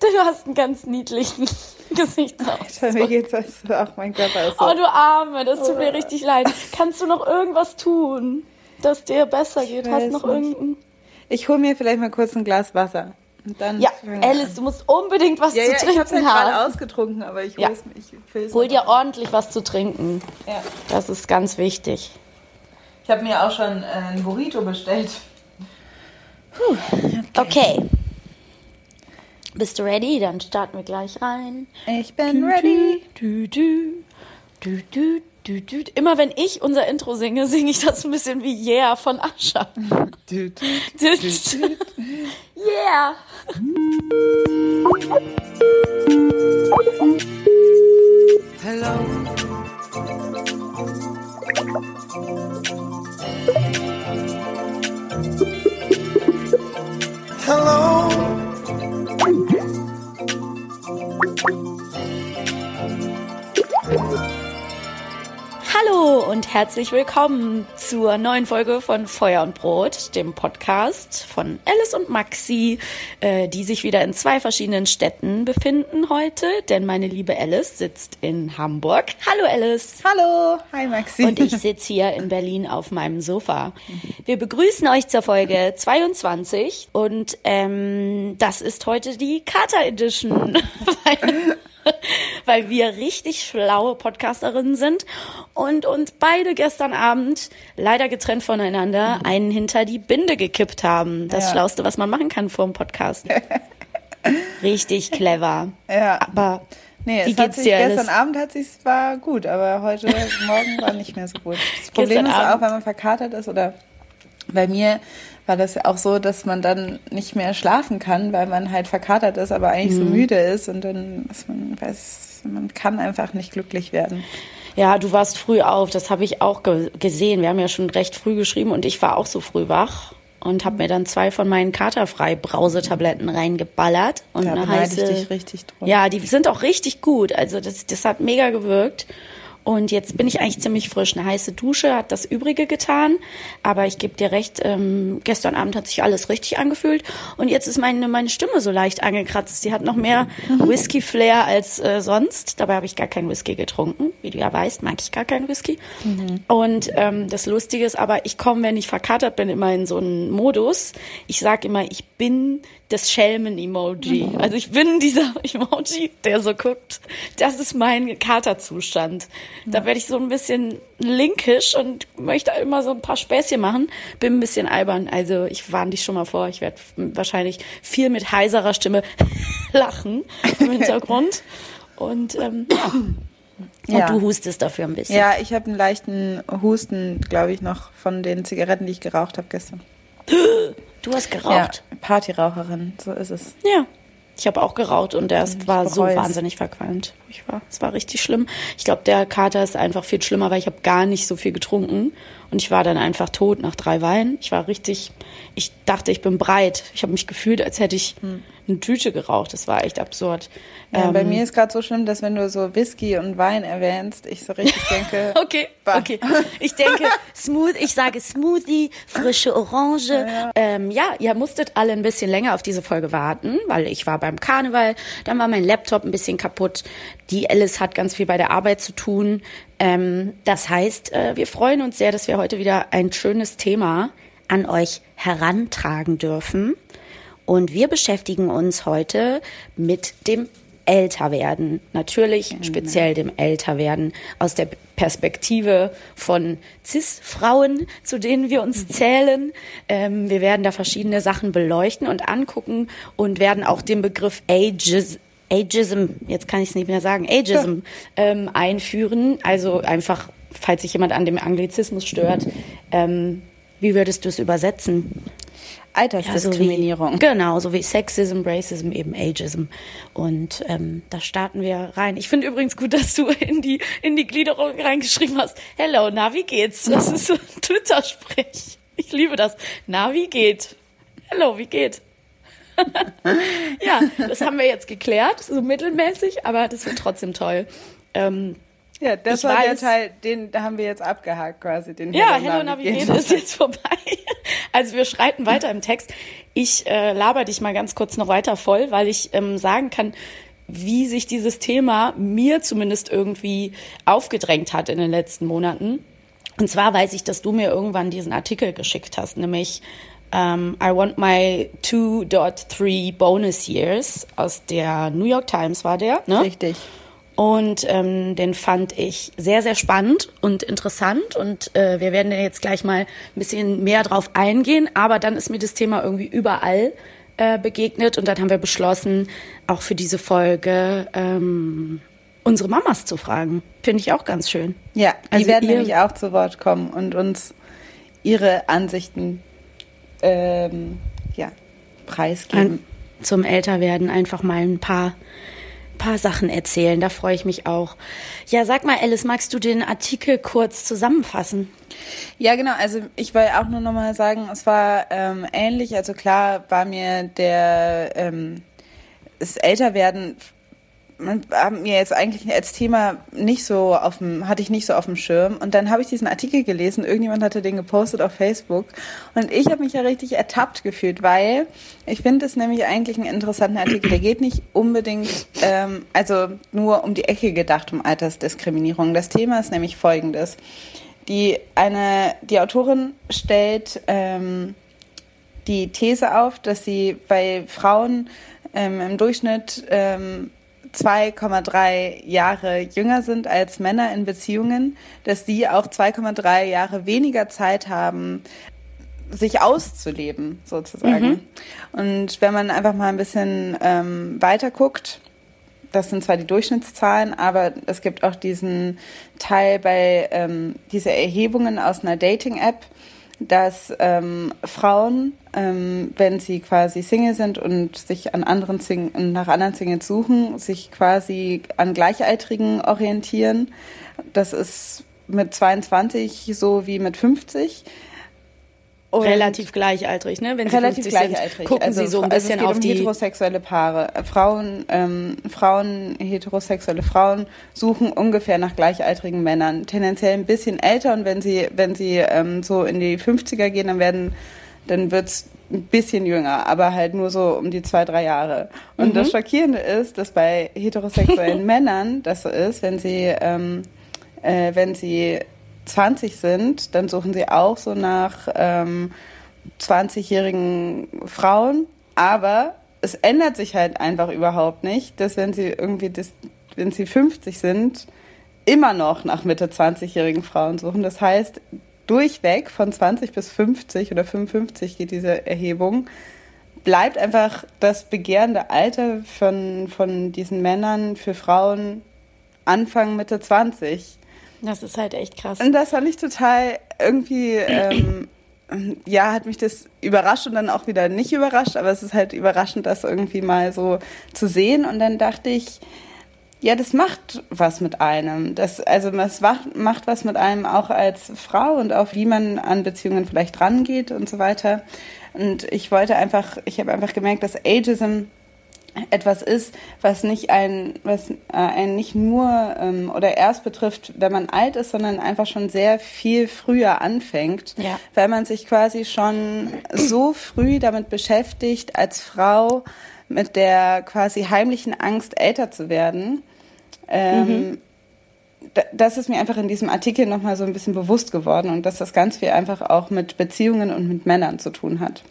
Du hast einen ganz niedlichen Gesichtsausdruck. Mir geht's also, ach, mein Körper ist so. Oh, du Arme, das tut mir richtig leid. Kannst du noch irgendwas tun, dass dir besser geht? Ich Hast noch nicht. irgendein... Ich hole mir vielleicht mal kurz ein Glas Wasser. Und dann Ja, Alice, an. du musst unbedingt was Ja, zu ja, ich trinken hab's ja haben. gerade ausgetrunken, aber ich Ja. hol's mir. Ich Hol dir mal. ordentlich was zu trinken. Ja. Das ist ganz wichtig. Ich habe mir auch schon äh, ein Burrito bestellt. Okay. Bist du ready? Dann starten wir gleich rein. Ich bin ready. Du, du, du, du, du, du. Immer wenn ich unser Intro singe, singe ich das ein bisschen wie Yeah von Ascha. Du, du. Du, du. Yeah. Hello. Hello. Thank you. Hallo und herzlich willkommen zur neuen Folge von Feuer und Brot, dem Podcast von Alice und Maxi, äh, die sich wieder in zwei verschiedenen Städten befinden heute, denn meine liebe Alice sitzt in Hamburg. Hallo Alice. Hallo. Hi Maxi. Und ich sitze hier in Berlin auf meinem Sofa. Wir begrüßen euch zur Folge 22 und ähm, das ist heute die Kater Edition, weil, wir richtig schlaue Podcasterinnen sind und uns beide gestern Abend, leider getrennt voneinander, einen hinter die Binde gekippt haben. Das Ja. Schlauste, was man machen kann vor dem Podcast. Richtig clever. Ja. Aber Nee, wie es hat sich, dir, Alice? gestern Abend hat sich war gut, aber heute Morgen war nicht mehr so gut. Das Problem Gestern ist Abend- auch, wenn man verkatert ist oder bei mir war das ja auch so, dass man dann nicht mehr schlafen kann, weil man halt verkatert ist, aber eigentlich so Mhm. müde ist und dann ist man weiß, man kann einfach nicht glücklich werden. Ja, du warst früh auf, das habe ich auch ge gesehen. Wir haben ja schon recht früh geschrieben und ich war auch so früh wach und habe mir dann zwei von meinen Katerfrei-Brausetabletten reingeballert und Da eine beneide ich heiße. dich richtig drum. Ja, die sind auch richtig gut. Also das, das hat mega gewirkt. Und jetzt bin ich eigentlich ziemlich frisch. Eine heiße Dusche hat das Übrige getan. Aber ich gebe dir recht, ähm, gestern Abend hat sich alles richtig angefühlt. Und jetzt ist meine, meine Stimme so leicht angekratzt. Die hat noch mehr Whisky-Flair als äh, sonst. Dabei habe ich gar keinen Whisky getrunken. Wie du ja weißt, mag ich gar keinen Whisky. Und ähm, das Lustige ist aber, ich komme, wenn ich verkatert bin, immer in so einen Modus. Ich sage immer, ich bin das Schelmen-Emoji. Also ich bin dieser Emoji, der so guckt. Das ist mein Katerzustand. Da werde ich so ein bisschen linkisch und möchte immer so ein paar Späßchen machen. Bin ein bisschen albern. Also ich warne dich schon mal vor. Ich werde wahrscheinlich viel mit heiserer Stimme lachen im Hintergrund. Und ähm, ja. Und Ja. du hustest dafür ein bisschen. Ja, ich habe einen leichten Husten, glaube ich, noch von den Zigaretten, die ich geraucht habe gestern. Du hast geraucht. Ja, Partyraucherin, so ist es. Ja. Ich habe auch geraucht und das war so wahnsinnig verqualmt. Ich war, es war richtig schlimm. Ich glaube, der Kater ist einfach viel schlimmer, weil ich habe gar nicht so viel getrunken und ich war dann einfach tot nach drei Weinen. Ich war richtig, ich dachte, ich bin breit. Ich habe mich gefühlt, als hätte ich eine Tüte geraucht. Das war echt absurd. Ja, bei Ähm, mir ist gerade so schlimm, dass wenn du so Whisky und Wein erwähnst, ich so richtig denke, Okay, Bah. okay. Ich denke, Smooth, ich sage Smoothie, frische Orange. Ja. Ähm, ja, ihr musstet alle ein bisschen länger auf diese Folge warten, weil ich war beim Karneval, dann war mein Laptop ein bisschen kaputt. Die Alice hat ganz viel bei der Arbeit zu tun. Ähm, das heißt, äh, wir freuen uns sehr, dass wir heute wieder ein schönes Thema an euch herantragen dürfen. Und wir beschäftigen uns heute mit dem Älterwerden. Natürlich speziell dem Älterwerden aus der Perspektive von CIS-Frauen, zu denen wir uns zählen. Ähm, wir werden da verschiedene Sachen beleuchten und angucken und werden auch den Begriff Ages Ageism, jetzt kann ich es nicht mehr sagen, Ageism ähm, einführen. Also einfach, falls sich jemand an dem Anglizismus stört, ähm, wie würdest du es übersetzen? Altersdiskriminierung. Ja, so wie, genau, so wie Sexism, Racism, eben Ageism. Und ähm, da starten wir rein. Ich finde übrigens gut, dass du in die, in die Gliederung reingeschrieben hast, Hello, na, wie geht's? Das ist so ein Twitter-Sprech. Ich liebe das. Na, wie geht? Hello, wie geht? ja, das haben wir jetzt geklärt, so mittelmäßig, aber das wird trotzdem toll. Ähm, Ja, das Ich war der weiß- Teil, den da haben wir jetzt abgehakt quasi. Den Ja, Hello Navigate ist jetzt vorbei. Also wir schreiten weiter im Text. Ich äh, laber dich mal ganz kurz noch weiter voll, weil ich ähm, sagen kann, wie sich dieses Thema mir zumindest irgendwie aufgedrängt hat in den letzten Monaten. Und zwar weiß ich, dass du mir irgendwann diesen Artikel geschickt hast, nämlich um, ähm, I want my 2.3 bonus years aus der New York Times war der. Ne? Richtig. Und ähm, den fand ich sehr, sehr spannend und interessant. Und äh, wir werden jetzt gleich mal ein bisschen mehr drauf eingehen. Aber dann ist mir das Thema irgendwie überall äh, begegnet. Und dann haben wir beschlossen, auch für diese Folge ähm, unsere Mamas zu fragen. Finde ich auch ganz schön. Ja, die also werden nämlich auch zu Wort kommen und uns ihre Ansichten ähm, ja, preisgeben. An, zum Älterwerden einfach mal ein paar paar Sachen erzählen. Da freue ich mich auch. Ja, sag mal, Alice, magst du den Artikel kurz zusammenfassen? Ja, genau. Also ich wollte auch nur noch mal sagen, es war ähm, ähnlich. Also klar war mir der ähm, das Älterwerden haben mir jetzt eigentlich als Thema nicht so auf dem, hatte ich nicht so auf dem Schirm. Und dann habe ich diesen Artikel gelesen, irgendjemand hatte den gepostet auf Facebook. Und ich habe mich ja richtig ertappt gefühlt, weil ich finde es nämlich eigentlich einen interessanten Artikel. Der geht nicht unbedingt, ähm, also nur um die Ecke gedacht, um Altersdiskriminierung. Das Thema ist nämlich folgendes. Die, eine, die Autorin stellt ähm, die These auf, dass sie bei Frauen ähm, im Durchschnitt ähm, 2,3 Jahre jünger sind als Männer in Beziehungen, dass die auch 2,3 Jahre weniger Zeit haben, sich auszuleben, sozusagen. Mhm. Und wenn man einfach mal ein bisschen ähm, weiter guckt, das sind zwar die Durchschnittszahlen, aber es gibt auch diesen Teil bei ähm, diese Erhebungen aus einer Dating-App, dass ähm, Frauen, ähm, wenn sie quasi Single sind und sich an anderen Sing nach anderen Singles suchen, sich quasi an Gleichaltrigen orientieren. Das ist mit 22 so wie mit 50. Und relativ gleichaltrig, ne? Wenn sie relativ gleichaltrig. Sind, gucken also, sie so ein also bisschen also auf um die heterosexuelle Paare. Frauen, ähm, Frauen, heterosexuelle Frauen suchen ungefähr nach gleichaltrigen Männern, tendenziell ein bisschen älter und wenn sie wenn sie ähm, so in die 50er gehen, dann werden dann wird's ein bisschen jünger, aber halt nur so um die zwei, drei Jahre. Und mhm. das Schockierende ist, dass bei heterosexuellen Männern das so ist, wenn sie, ähm, äh, wenn sie 20 sind, dann suchen sie auch so nach ähm, 20-jährigen Frauen. Aber es ändert sich halt einfach überhaupt nicht, dass wenn sie irgendwie, das, wenn sie 50 sind, immer noch nach Mitte 20-jährigen Frauen suchen. Das heißt, durchweg von 20 bis 50 oder 55 geht diese Erhebung, bleibt einfach das begehrende Alter von, von diesen Männern für Frauen Anfang, Mitte 20. Das ist halt echt krass. Und das fand ich total irgendwie, ähm, ja, hat mich das überrascht und dann auch wieder nicht überrascht, aber es ist halt überraschend, das irgendwie mal so zu sehen. Und dann dachte ich, ja, das macht was mit einem. Das, also es macht, was mit einem auch als Frau und auch wie man an Beziehungen vielleicht rangeht und so weiter. Und ich wollte einfach, ich habe einfach gemerkt, dass Ageism etwas ist, was nicht ein, was äh, einen nicht nur ähm, oder erst betrifft, wenn man alt ist, sondern einfach schon sehr viel früher anfängt, ja. weil man sich quasi schon so früh damit beschäftigt, als Frau mit der quasi heimlichen Angst, älter zu werden. Ähm, mhm. Das ist mir einfach in diesem Artikel nochmal so ein bisschen bewusst geworden und dass das ganz viel einfach auch mit Beziehungen und mit Männern zu tun hat.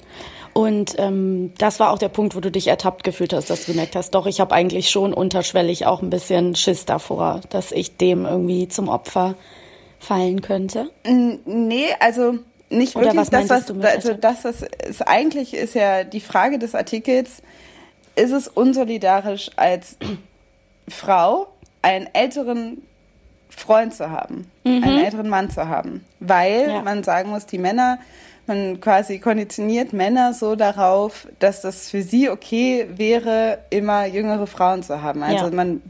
Und ähm, das war auch der Punkt, wo du dich ertappt gefühlt hast, dass du gemerkt hast, doch, ich habe eigentlich schon unterschwellig auch ein bisschen Schiss davor, dass ich dem irgendwie zum Opfer fallen könnte. Nee, also nicht Oder wirklich. Was das, was, du also das, was ist eigentlich ist ja die Frage des Artikels, ist es unsolidarisch als Frau einen älteren Freund zu haben, mhm. einen älteren Mann zu haben, weil ja. man sagen muss, die Männer man quasi konditioniert Männer so darauf, dass das für sie okay wäre, immer jüngere Frauen zu haben. Also ja. man,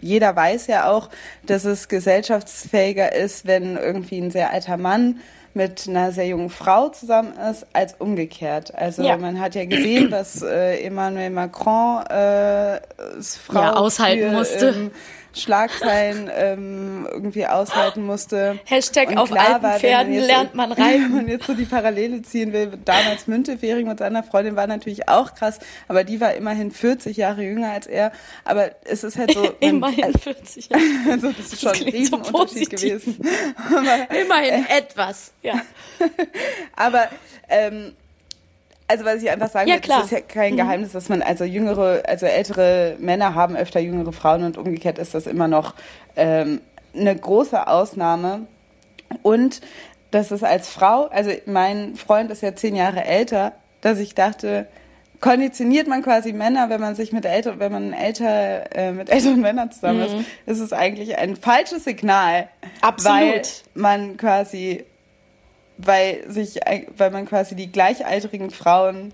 jeder weiß ja auch, dass es gesellschaftsfähiger ist, wenn irgendwie ein sehr alter Mann mit einer sehr jungen Frau zusammen ist, als umgekehrt. Also ja. man hat ja gesehen, dass äh, Emmanuel Macron äh, Frau ja, aushalten für, musste. Ähm, Schlagzeilen ähm, irgendwie aushalten musste. Hashtag und auf alten war, Pferden jetzt, lernt man rein. Wenn man jetzt so die Parallele ziehen will, damals Müntefering mit seiner Freundin war natürlich auch krass, aber die war immerhin 40 Jahre jünger als er. Aber es ist halt so... Man, immerhin 40 Jahre. also das ist schon das ein Riesenunterschied so gewesen. Aber, immerhin äh, etwas, ja. aber... Ähm, also was ich einfach sagen ja, will, es ist ja kein mhm. Geheimnis, dass man also jüngere, also ältere Männer haben öfter jüngere Frauen und umgekehrt ist das immer noch ähm, eine große Ausnahme. Und das ist als Frau, also mein Freund ist ja zehn Jahre älter, dass ich dachte, konditioniert man quasi Männer, wenn man sich mit älter, wenn man älter äh, mit älteren Männern zusammen ist, mhm. ist es eigentlich ein falsches Signal, Absolut. weil man quasi weil sich, weil man quasi die gleichaltrigen Frauen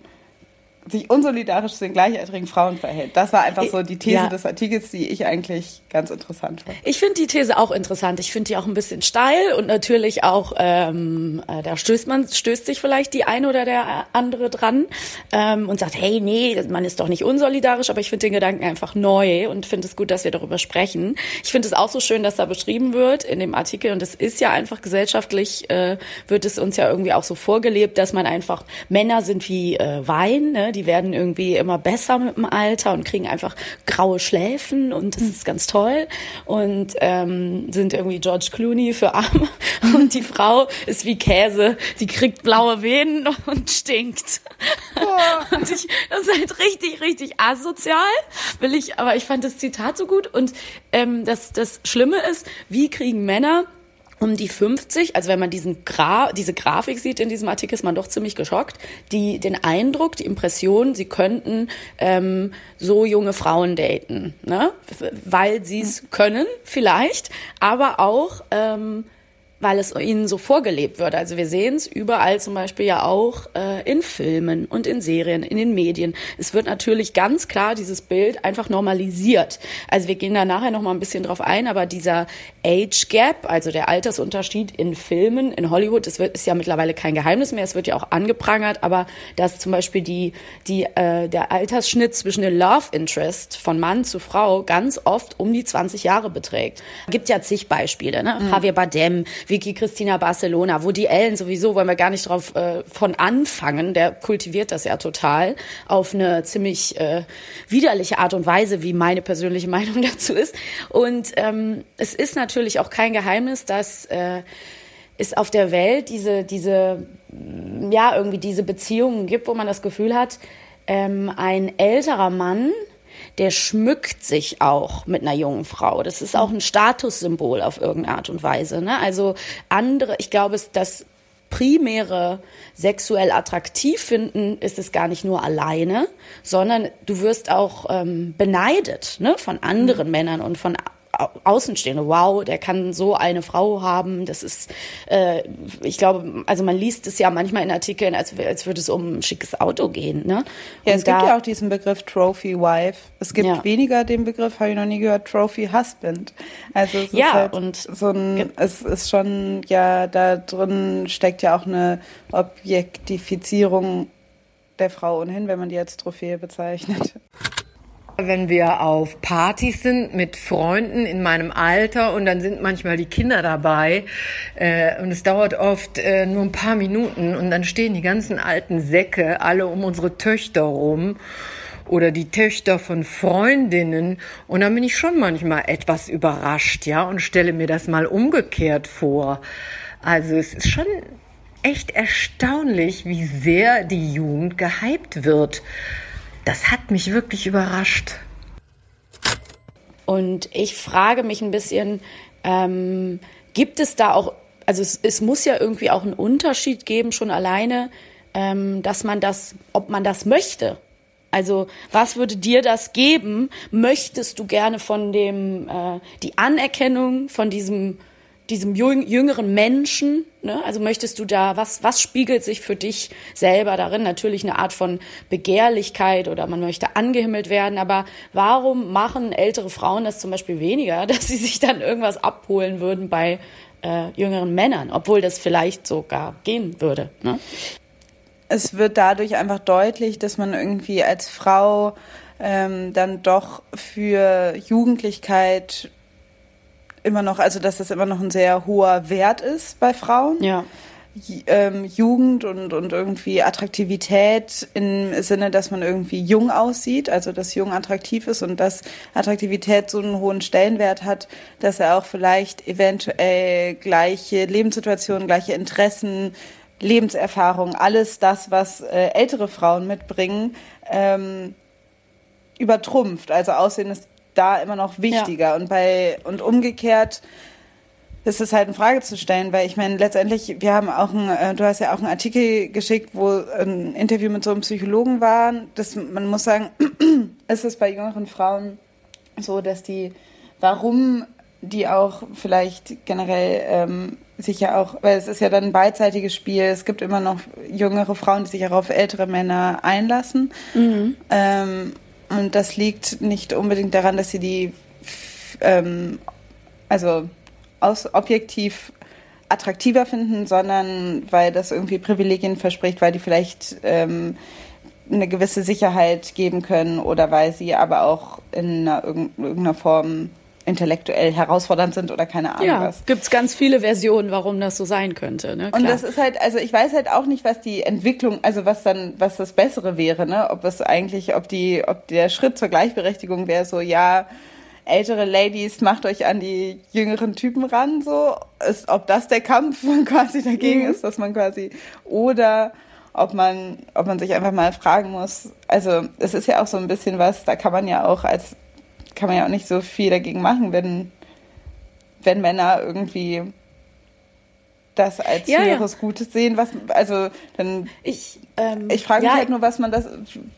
sich unsolidarisch zu den gleichaltrigen Frauen verhält. Das war einfach so die These ja. des Artikels, die ich eigentlich ganz interessant fand. Ich finde die These auch interessant. Ich finde die auch ein bisschen steil und natürlich auch, ähm, äh, da stößt man, stößt sich vielleicht die eine oder der andere dran ähm, und sagt, hey, nee, man ist doch nicht unsolidarisch, aber ich finde den Gedanken einfach neu und finde es gut, dass wir darüber sprechen. Ich finde es auch so schön, dass da beschrieben wird in dem Artikel und es ist ja einfach gesellschaftlich, äh, wird es uns ja irgendwie auch so vorgelebt, dass man einfach, Männer sind wie äh, Wein, ne? Die werden irgendwie immer besser mit dem Alter und kriegen einfach graue Schläfen und das ist ganz toll. Und ähm, sind irgendwie George Clooney für Arme. Und die Frau ist wie Käse, die kriegt blaue Venen und stinkt. Oh. Und ich, das ist halt richtig, richtig asozial, will ich, aber ich fand das Zitat so gut. Und ähm, das, das Schlimme ist, wie kriegen Männer um die 50, also wenn man diesen Gra diese Grafik sieht in diesem Artikel, ist man doch ziemlich geschockt, die den Eindruck, die Impression, sie könnten ähm, so junge Frauen daten, ne? weil sie es können vielleicht, aber auch ähm, weil es ihnen so vorgelebt wird. Also wir sehen es überall zum Beispiel ja auch äh, in Filmen und in Serien, in den Medien. Es wird natürlich ganz klar dieses Bild einfach normalisiert. Also wir gehen da nachher noch mal ein bisschen drauf ein, aber dieser Age Gap, also der Altersunterschied in Filmen in Hollywood, das wird, ist ja mittlerweile kein Geheimnis mehr. Es wird ja auch angeprangert, aber dass zum Beispiel die, die, äh, der Altersschnitt zwischen dem Love Interest von Mann zu Frau ganz oft um die 20 Jahre beträgt. Gibt ja zig Beispiele, ne? Mhm. Javier Bardem, Vicky Cristina Barcelona, wo die Ellen sowieso, wollen wir gar nicht drauf äh, von anfangen, der kultiviert das ja total auf eine ziemlich äh, widerliche Art und Weise, wie meine persönliche Meinung dazu ist. Und ähm, es ist natürlich auch kein Geheimnis, dass äh, es auf der Welt diese, diese, ja, irgendwie diese Beziehungen gibt, wo man das Gefühl hat, ähm, ein älterer Mann der schmückt sich auch mit einer jungen Frau. Das ist auch ein Statussymbol auf irgendeine Art und Weise. Ne? Also andere, ich glaube, das primäre sexuell attraktiv finden ist es gar nicht nur alleine, sondern du wirst auch ähm, beneidet ne, von anderen mhm. Männern und von Außenstehende, wow, der kann so eine Frau haben. Das ist, äh, ich glaube, also man liest es ja manchmal in Artikeln, als, als würde es um ein schickes Auto gehen. Ne? Ja, Und es gibt ja auch diesen Begriff Trophy Wife. Es gibt ja. weniger den Begriff, habe ich noch nie gehört, Trophy Husband. Also es ja, ist halt und so ein, es ist schon, ja, da drin steckt ja auch eine Objektifizierung der Frau ohnehin, wenn man die als Trophäe bezeichnet. Wenn wir auf Partys sind mit Freunden in meinem Alter und dann sind manchmal die Kinder dabei äh, und es dauert oft äh, nur ein paar Minuten und dann stehen die ganzen alten Säcke alle um unsere Töchter rum oder die Töchter von Freundinnen und dann bin ich schon manchmal etwas überrascht, ja, und stelle mir das mal umgekehrt vor. Also es ist schon echt erstaunlich, wie sehr die Jugend gehypt wird. Das hat mich wirklich überrascht. Und ich frage mich ein bisschen, ähm, gibt es da auch, also es, es, muss ja irgendwie auch einen Unterschied geben, schon alleine, ähm, dass man das, ob man das möchte. Also was würde dir das geben? Möchtest du gerne von dem, äh, die Anerkennung von diesem diesem jüngeren Menschen, ne? also möchtest du da, was, was spiegelt sich für dich selber darin? Natürlich eine Art von Begehrlichkeit oder man möchte angehimmelt werden, aber warum machen ältere Frauen das zum Beispiel weniger, dass sie sich dann irgendwas abholen würden bei äh, jüngeren Männern, obwohl das vielleicht sogar gehen würde. Ne? Es wird dadurch einfach deutlich, dass man irgendwie als Frau ähm, dann doch für Jugendlichkeit immer noch, also dass das immer noch ein sehr hoher Wert ist bei Frauen. Ja. Ähm, Jugend und, und irgendwie Attraktivität im Sinne, dass man irgendwie jung aussieht, also dass jung attraktiv ist und dass Attraktivität so einen hohen Stellenwert hat, dass er auch vielleicht eventuell gleiche Lebenssituationen, gleiche Interessen, Lebenserfahrung, alles das, was äh, ältere Frauen mitbringen, ähm, übertrumpft. Also Aussehen ist da immer noch wichtiger. Ja. Und bei und umgekehrt ist es halt in Frage zu stellen, weil ich meine, letztendlich, wir haben auch ein, äh, du hast ja auch einen Artikel geschickt, wo ein Interview mit so einem Psychologen war. Das, man muss sagen, ist es bei jüngeren Frauen so, dass die, warum die auch vielleicht generell ähm, sich ja auch, weil es ist ja dann ein beidseitiges Spiel, es gibt immer noch jüngere Frauen, die sich auch auf ältere Männer einlassen. Mhm. Ähm, und das liegt nicht unbedingt daran, dass sie die, ähm, also aus, objektiv attraktiver finden, sondern weil das irgendwie Privilegien verspricht, weil die vielleicht ähm, eine gewisse Sicherheit geben können oder weil sie aber auch in einer, irgendeiner Form intellektuell herausfordernd sind oder keine Ahnung ja, was. Gibt es ganz viele Versionen, warum das so sein könnte. Ne? Und das ist halt, also ich weiß halt auch nicht, was die Entwicklung, also was dann, was das Bessere wäre, ne? Ob es eigentlich, ob die, ob der Schritt zur Gleichberechtigung wäre, so ja, ältere Ladies, macht euch an die jüngeren Typen ran, so, ist, ob das der Kampf quasi dagegen mhm. ist, dass man quasi, oder ob man, ob man sich einfach mal fragen muss, also es ist ja auch so ein bisschen was, da kann man ja auch als kann man ja auch nicht so viel dagegen machen, wenn, wenn Männer irgendwie das als ja, höheres ja. Gutes sehen, was also dann ich ähm, ich frage mich ja, halt nur, was man das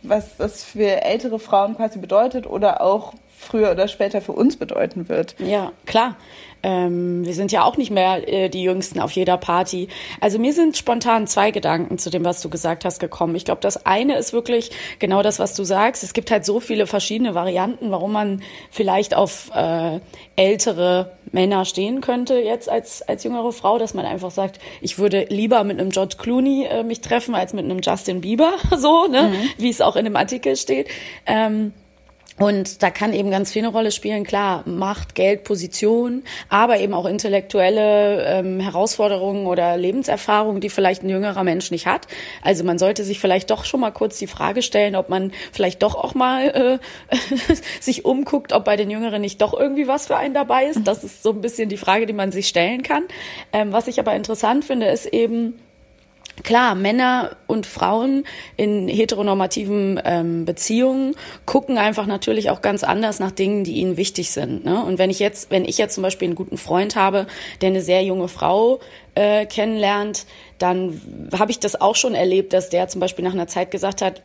was das für ältere Frauen quasi bedeutet oder auch früher oder später für uns bedeuten wird. Ja, klar. Ähm, wir sind ja auch nicht mehr äh, die Jüngsten auf jeder Party. Also mir sind spontan zwei Gedanken zu dem, was du gesagt hast, gekommen. Ich glaube, das eine ist wirklich genau das, was du sagst. Es gibt halt so viele verschiedene Varianten, warum man vielleicht auf äh, ältere Männer stehen könnte jetzt als, als jüngere Frau, dass man einfach sagt, ich würde lieber mit einem George Clooney äh, mich treffen als mit einem Justin Bieber, so, ne? Mhm. wie es auch in dem Artikel steht. Ähm, und da kann eben ganz viel eine Rolle spielen, klar, Macht, Geld, Position, aber eben auch intellektuelle ähm, Herausforderungen oder Lebenserfahrungen, die vielleicht ein jüngerer Mensch nicht hat. Also man sollte sich vielleicht doch schon mal kurz die Frage stellen, ob man vielleicht doch auch mal äh, sich umguckt, ob bei den Jüngeren nicht doch irgendwie was für einen dabei ist. Das ist so ein bisschen die Frage, die man sich stellen kann. Ähm, was ich aber interessant finde, ist eben, Klar, Männer und Frauen in heteronormativen ähm, Beziehungen gucken einfach natürlich auch ganz anders nach Dingen, die ihnen wichtig sind. Ne? Und wenn ich jetzt, wenn ich jetzt zum Beispiel einen guten Freund habe, der eine sehr junge Frau äh, kennenlernt, dann habe ich das auch schon erlebt, dass der zum Beispiel nach einer Zeit gesagt hat,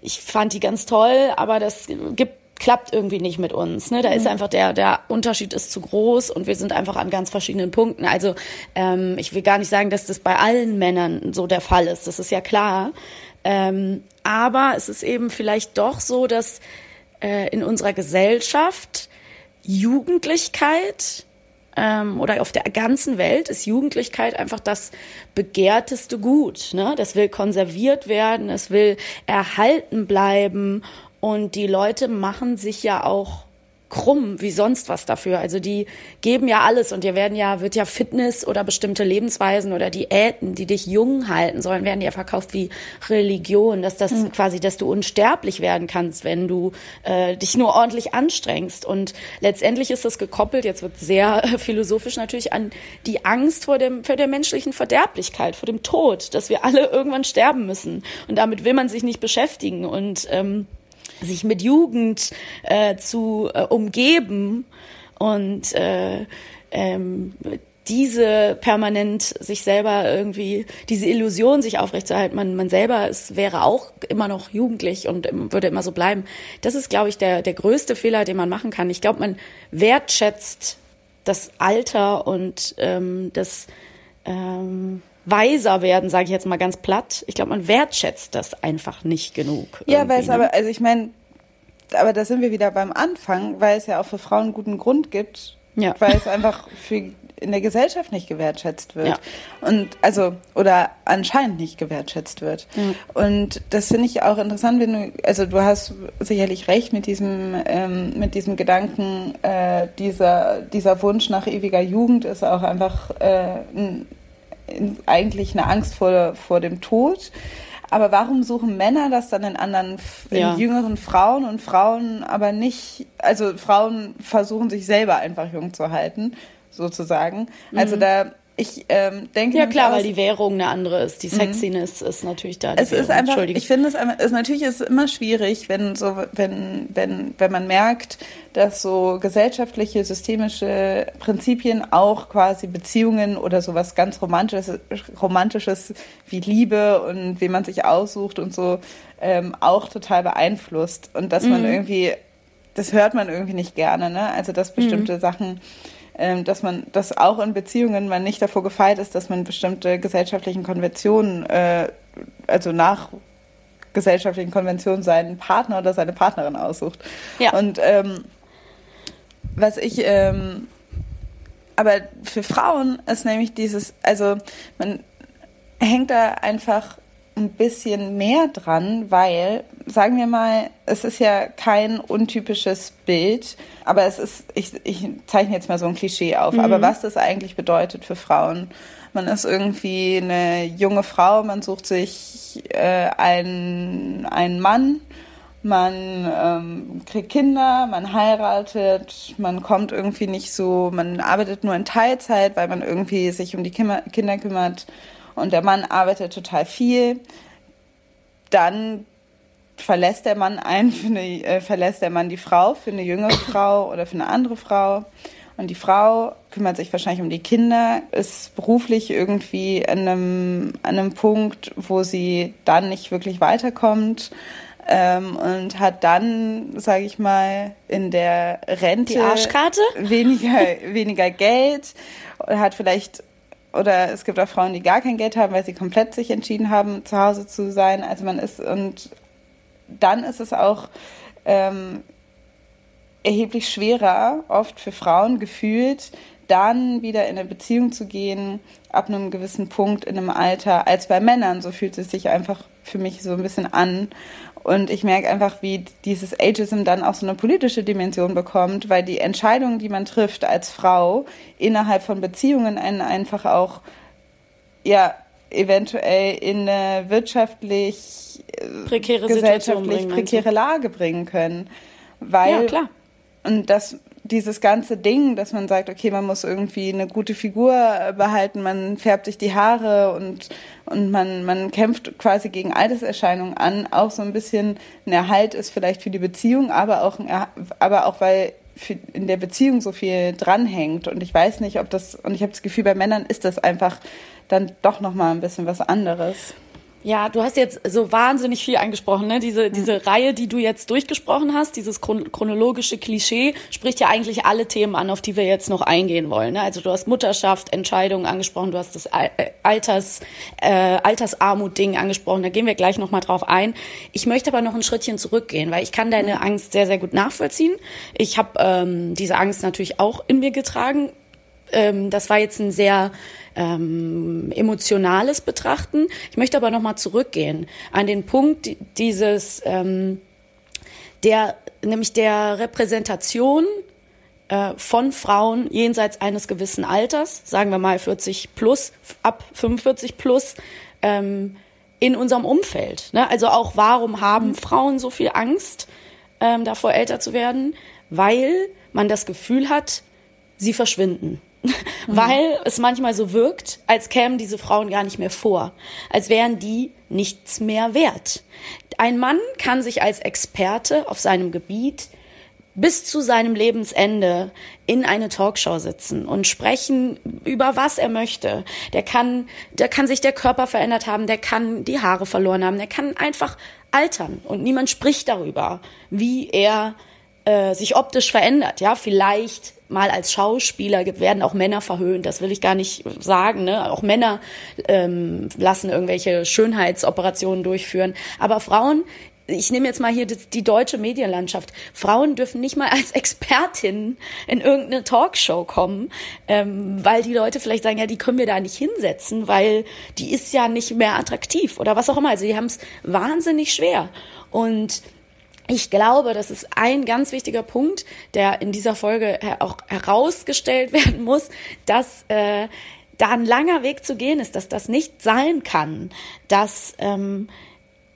ich fand die ganz toll, aber das gibt klappt irgendwie nicht mit uns. Ne? Da mhm. ist einfach der, der Unterschied ist zu groß und wir sind einfach an ganz verschiedenen Punkten. Also ähm, ich will gar nicht sagen, dass das bei allen Männern so der Fall ist. Das ist ja klar. Ähm, aber es ist eben vielleicht doch so, dass äh, in unserer Gesellschaft Jugendlichkeit ähm, oder auf der ganzen Welt ist Jugendlichkeit einfach das begehrteste Gut. Ne? Das will konserviert werden, es will erhalten bleiben und die Leute machen sich ja auch krumm wie sonst was dafür. Also die geben ja alles und dir werden ja, wird ja Fitness oder bestimmte Lebensweisen oder Diäten, die dich jung halten sollen, werden ja verkauft wie Religion, dass das mhm. quasi, dass du unsterblich werden kannst, wenn du äh, dich nur ordentlich anstrengst. Und letztendlich ist das gekoppelt, jetzt wird sehr philosophisch natürlich, an die Angst vor dem, vor der menschlichen Verderblichkeit, vor dem Tod, dass wir alle irgendwann sterben müssen. Und damit will man sich nicht beschäftigen. Und ähm, sich mit Jugend äh, zu äh, umgeben und äh, ähm, diese permanent sich selber irgendwie, diese Illusion sich aufrechtzuerhalten, man, man selber es wäre auch immer noch jugendlich und würde immer so bleiben. Das ist, glaube ich, der, der größte Fehler, den man machen kann. Ich glaube, man wertschätzt das Alter und ähm, das ähm, weiser werden, sage ich jetzt mal ganz platt. Ich glaube, man wertschätzt das einfach nicht genug. Ja, weil es ne? aber, also ich meine, aber da sind wir wieder beim Anfang, weil es ja auch für Frauen einen guten Grund gibt. Ja. Weil es einfach für in der Gesellschaft nicht gewertschätzt wird. Ja. Und also, oder anscheinend nicht gewertschätzt wird. Mhm. Und das finde ich auch interessant, wenn du, also du hast sicherlich recht mit diesem, ähm, mit diesem Gedanken, äh, dieser, dieser Wunsch nach ewiger Jugend ist auch einfach äh, ein, eigentlich eine Angst vor, vor dem Tod. Aber warum suchen Männer das dann in anderen, in ja. jüngeren Frauen und Frauen aber nicht, also Frauen versuchen sich selber einfach jung zu halten, sozusagen. Also mhm. da ich ähm, denke. Ja klar, weil die Währung eine andere ist. Die mhm. Sexiness ist natürlich da. es Währung. ist einfach. Ich finde es, es natürlich ist es immer schwierig, wenn so, wenn wenn wenn man merkt, dass so gesellschaftliche systemische Prinzipien auch quasi Beziehungen oder sowas ganz romantisches romantisches wie Liebe und wie man sich aussucht und so ähm, auch total beeinflusst und dass man mhm. irgendwie das hört man irgendwie nicht gerne, ne? Also dass bestimmte mhm. Sachen dass man, dass auch in Beziehungen man nicht davor gefeit ist, dass man bestimmte gesellschaftlichen Konventionen, äh, also nach gesellschaftlichen Konventionen seinen Partner oder seine Partnerin aussucht. Ja. Und ähm, was ich, ähm, aber für Frauen ist nämlich dieses, also man hängt da einfach ein bisschen mehr dran, weil, sagen wir mal, es ist ja kein untypisches Bild, aber es ist, ich, ich zeichne jetzt mal so ein Klischee auf, mhm. aber was das eigentlich bedeutet für Frauen. Man ist irgendwie eine junge Frau, man sucht sich äh, einen, einen Mann, man ähm, kriegt Kinder, man heiratet, man kommt irgendwie nicht so, man arbeitet nur in Teilzeit, weil man irgendwie sich um die Kinder kümmert und der Mann arbeitet total viel, dann verlässt der Mann einen für eine, äh, verlässt der Mann die Frau für eine jüngere Frau oder für eine andere Frau. Und die Frau kümmert sich wahrscheinlich um die Kinder, ist beruflich irgendwie an einem, an einem Punkt, wo sie dann nicht wirklich weiterkommt ähm, und hat dann, sage ich mal, in der Rente weniger weniger Geld, hat vielleicht oder es gibt auch Frauen, die gar kein Geld haben, weil sie komplett sich entschieden haben, zu Hause zu sein. Also man ist und dann ist es auch ähm, erheblich schwerer, oft für Frauen gefühlt, dann wieder in eine Beziehung zu gehen, ab einem gewissen Punkt in einem Alter, als bei Männern. So fühlt es sich einfach für mich so ein bisschen an. Und ich merke einfach, wie dieses Ageism dann auch so eine politische Dimension bekommt, weil die Entscheidungen, die man trifft als Frau innerhalb von Beziehungen einen einfach auch, ja, eventuell in eine wirtschaftlich, äh, prekäre gesellschaftlich prekäre Lage bringen können. Weil, ja, klar. Und das dieses ganze Ding, dass man sagt, okay, man muss irgendwie eine gute Figur behalten, man färbt sich die Haare und, und man, man kämpft quasi gegen Alterserscheinungen an, auch so ein bisschen ein Erhalt ist vielleicht für die Beziehung, aber auch, aber auch weil in der Beziehung so viel dranhängt. Und ich weiß nicht, ob das, und ich habe das Gefühl, bei Männern ist das einfach dann doch nochmal ein bisschen was anderes. Ja, du hast jetzt so wahnsinnig viel angesprochen, ne? Diese, diese mhm. Reihe, die du jetzt durchgesprochen hast, dieses chronologische Klischee, spricht ja eigentlich alle Themen an, auf die wir jetzt noch eingehen wollen. Ne? Also du hast Mutterschaft, Entscheidungen angesprochen, du hast das äh, Alters, äh, Altersarmut-Ding angesprochen, da gehen wir gleich nochmal drauf ein. Ich möchte aber noch ein Schrittchen zurückgehen, weil ich kann deine mhm. Angst sehr, sehr gut nachvollziehen. Ich habe ähm, diese Angst natürlich auch in mir getragen. Ähm, das war jetzt ein sehr ähm, emotionales Betrachten. Ich möchte aber nochmal zurückgehen an den Punkt dieses, ähm, der, nämlich der Repräsentation äh, von Frauen jenseits eines gewissen Alters, sagen wir mal 40 plus, ab 45 plus, ähm, in unserem Umfeld. Ne? Also auch, warum haben Frauen so viel Angst, ähm, davor älter zu werden? Weil man das Gefühl hat, sie verschwinden. weil es manchmal so wirkt, als kämen diese Frauen gar nicht mehr vor, als wären die nichts mehr wert. Ein Mann kann sich als Experte auf seinem Gebiet bis zu seinem Lebensende in eine Talkshow sitzen und sprechen über was er möchte. Der kann, der kann sich der Körper verändert haben, der kann die Haare verloren haben, der kann einfach altern und niemand spricht darüber, wie er äh, sich optisch verändert. Ja, vielleicht mal als Schauspieler werden auch Männer verhöhnt, das will ich gar nicht sagen. Ne? Auch Männer ähm, lassen irgendwelche Schönheitsoperationen durchführen. Aber Frauen ich nehme jetzt mal hier die, die, deutsche Medienlandschaft. Frauen dürfen nicht mal als Expertin in irgendeine Talkshow kommen, ähm, weil die Leute vielleicht sagen, ja, die können wir da nicht hinsetzen, weil die ist ja nicht mehr attraktiv oder was auch immer. Also die haben es wahnsinnig schwer. Und ich glaube, das ist ein ganz wichtiger Punkt, der in dieser Folge auch herausgestellt werden muss, dass äh, da ein langer Weg zu gehen ist, dass das nicht sein kann, dass ähm,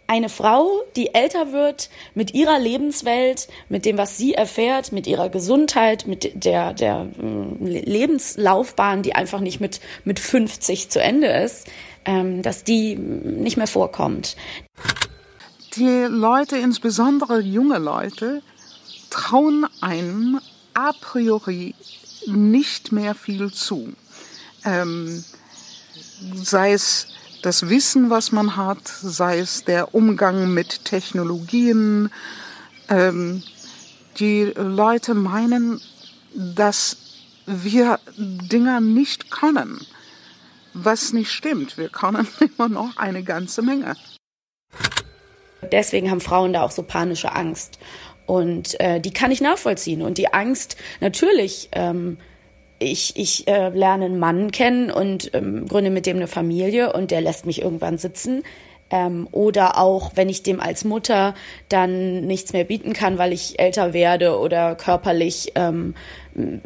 eine Frau, die älter wird, mit ihrer Lebenswelt, mit dem, was sie erfährt, mit ihrer Gesundheit, mit der, der äh, Lebenslaufbahn, die einfach nicht mit, mit 50 zu Ende ist, ähm, dass die nicht mehr vorkommt. Die Leute, insbesondere junge Leute, trauen einem a priori nicht mehr viel zu. Ähm, sei es das Wissen, was man hat, sei es der Umgang mit Technologien. Ähm, die Leute meinen, dass wir Dinger nicht können, was nicht stimmt. Wir können immer noch eine ganze Menge. Deswegen haben Frauen da auch so panische Angst. Und äh, die kann ich nachvollziehen. Und die Angst, natürlich, ähm, ich, ich äh, lerne einen Mann kennen und ähm, gründe mit dem eine Familie und der lässt mich irgendwann sitzen. Ähm, oder auch, wenn ich dem als Mutter dann nichts mehr bieten kann, weil ich älter werde oder körperlich ähm,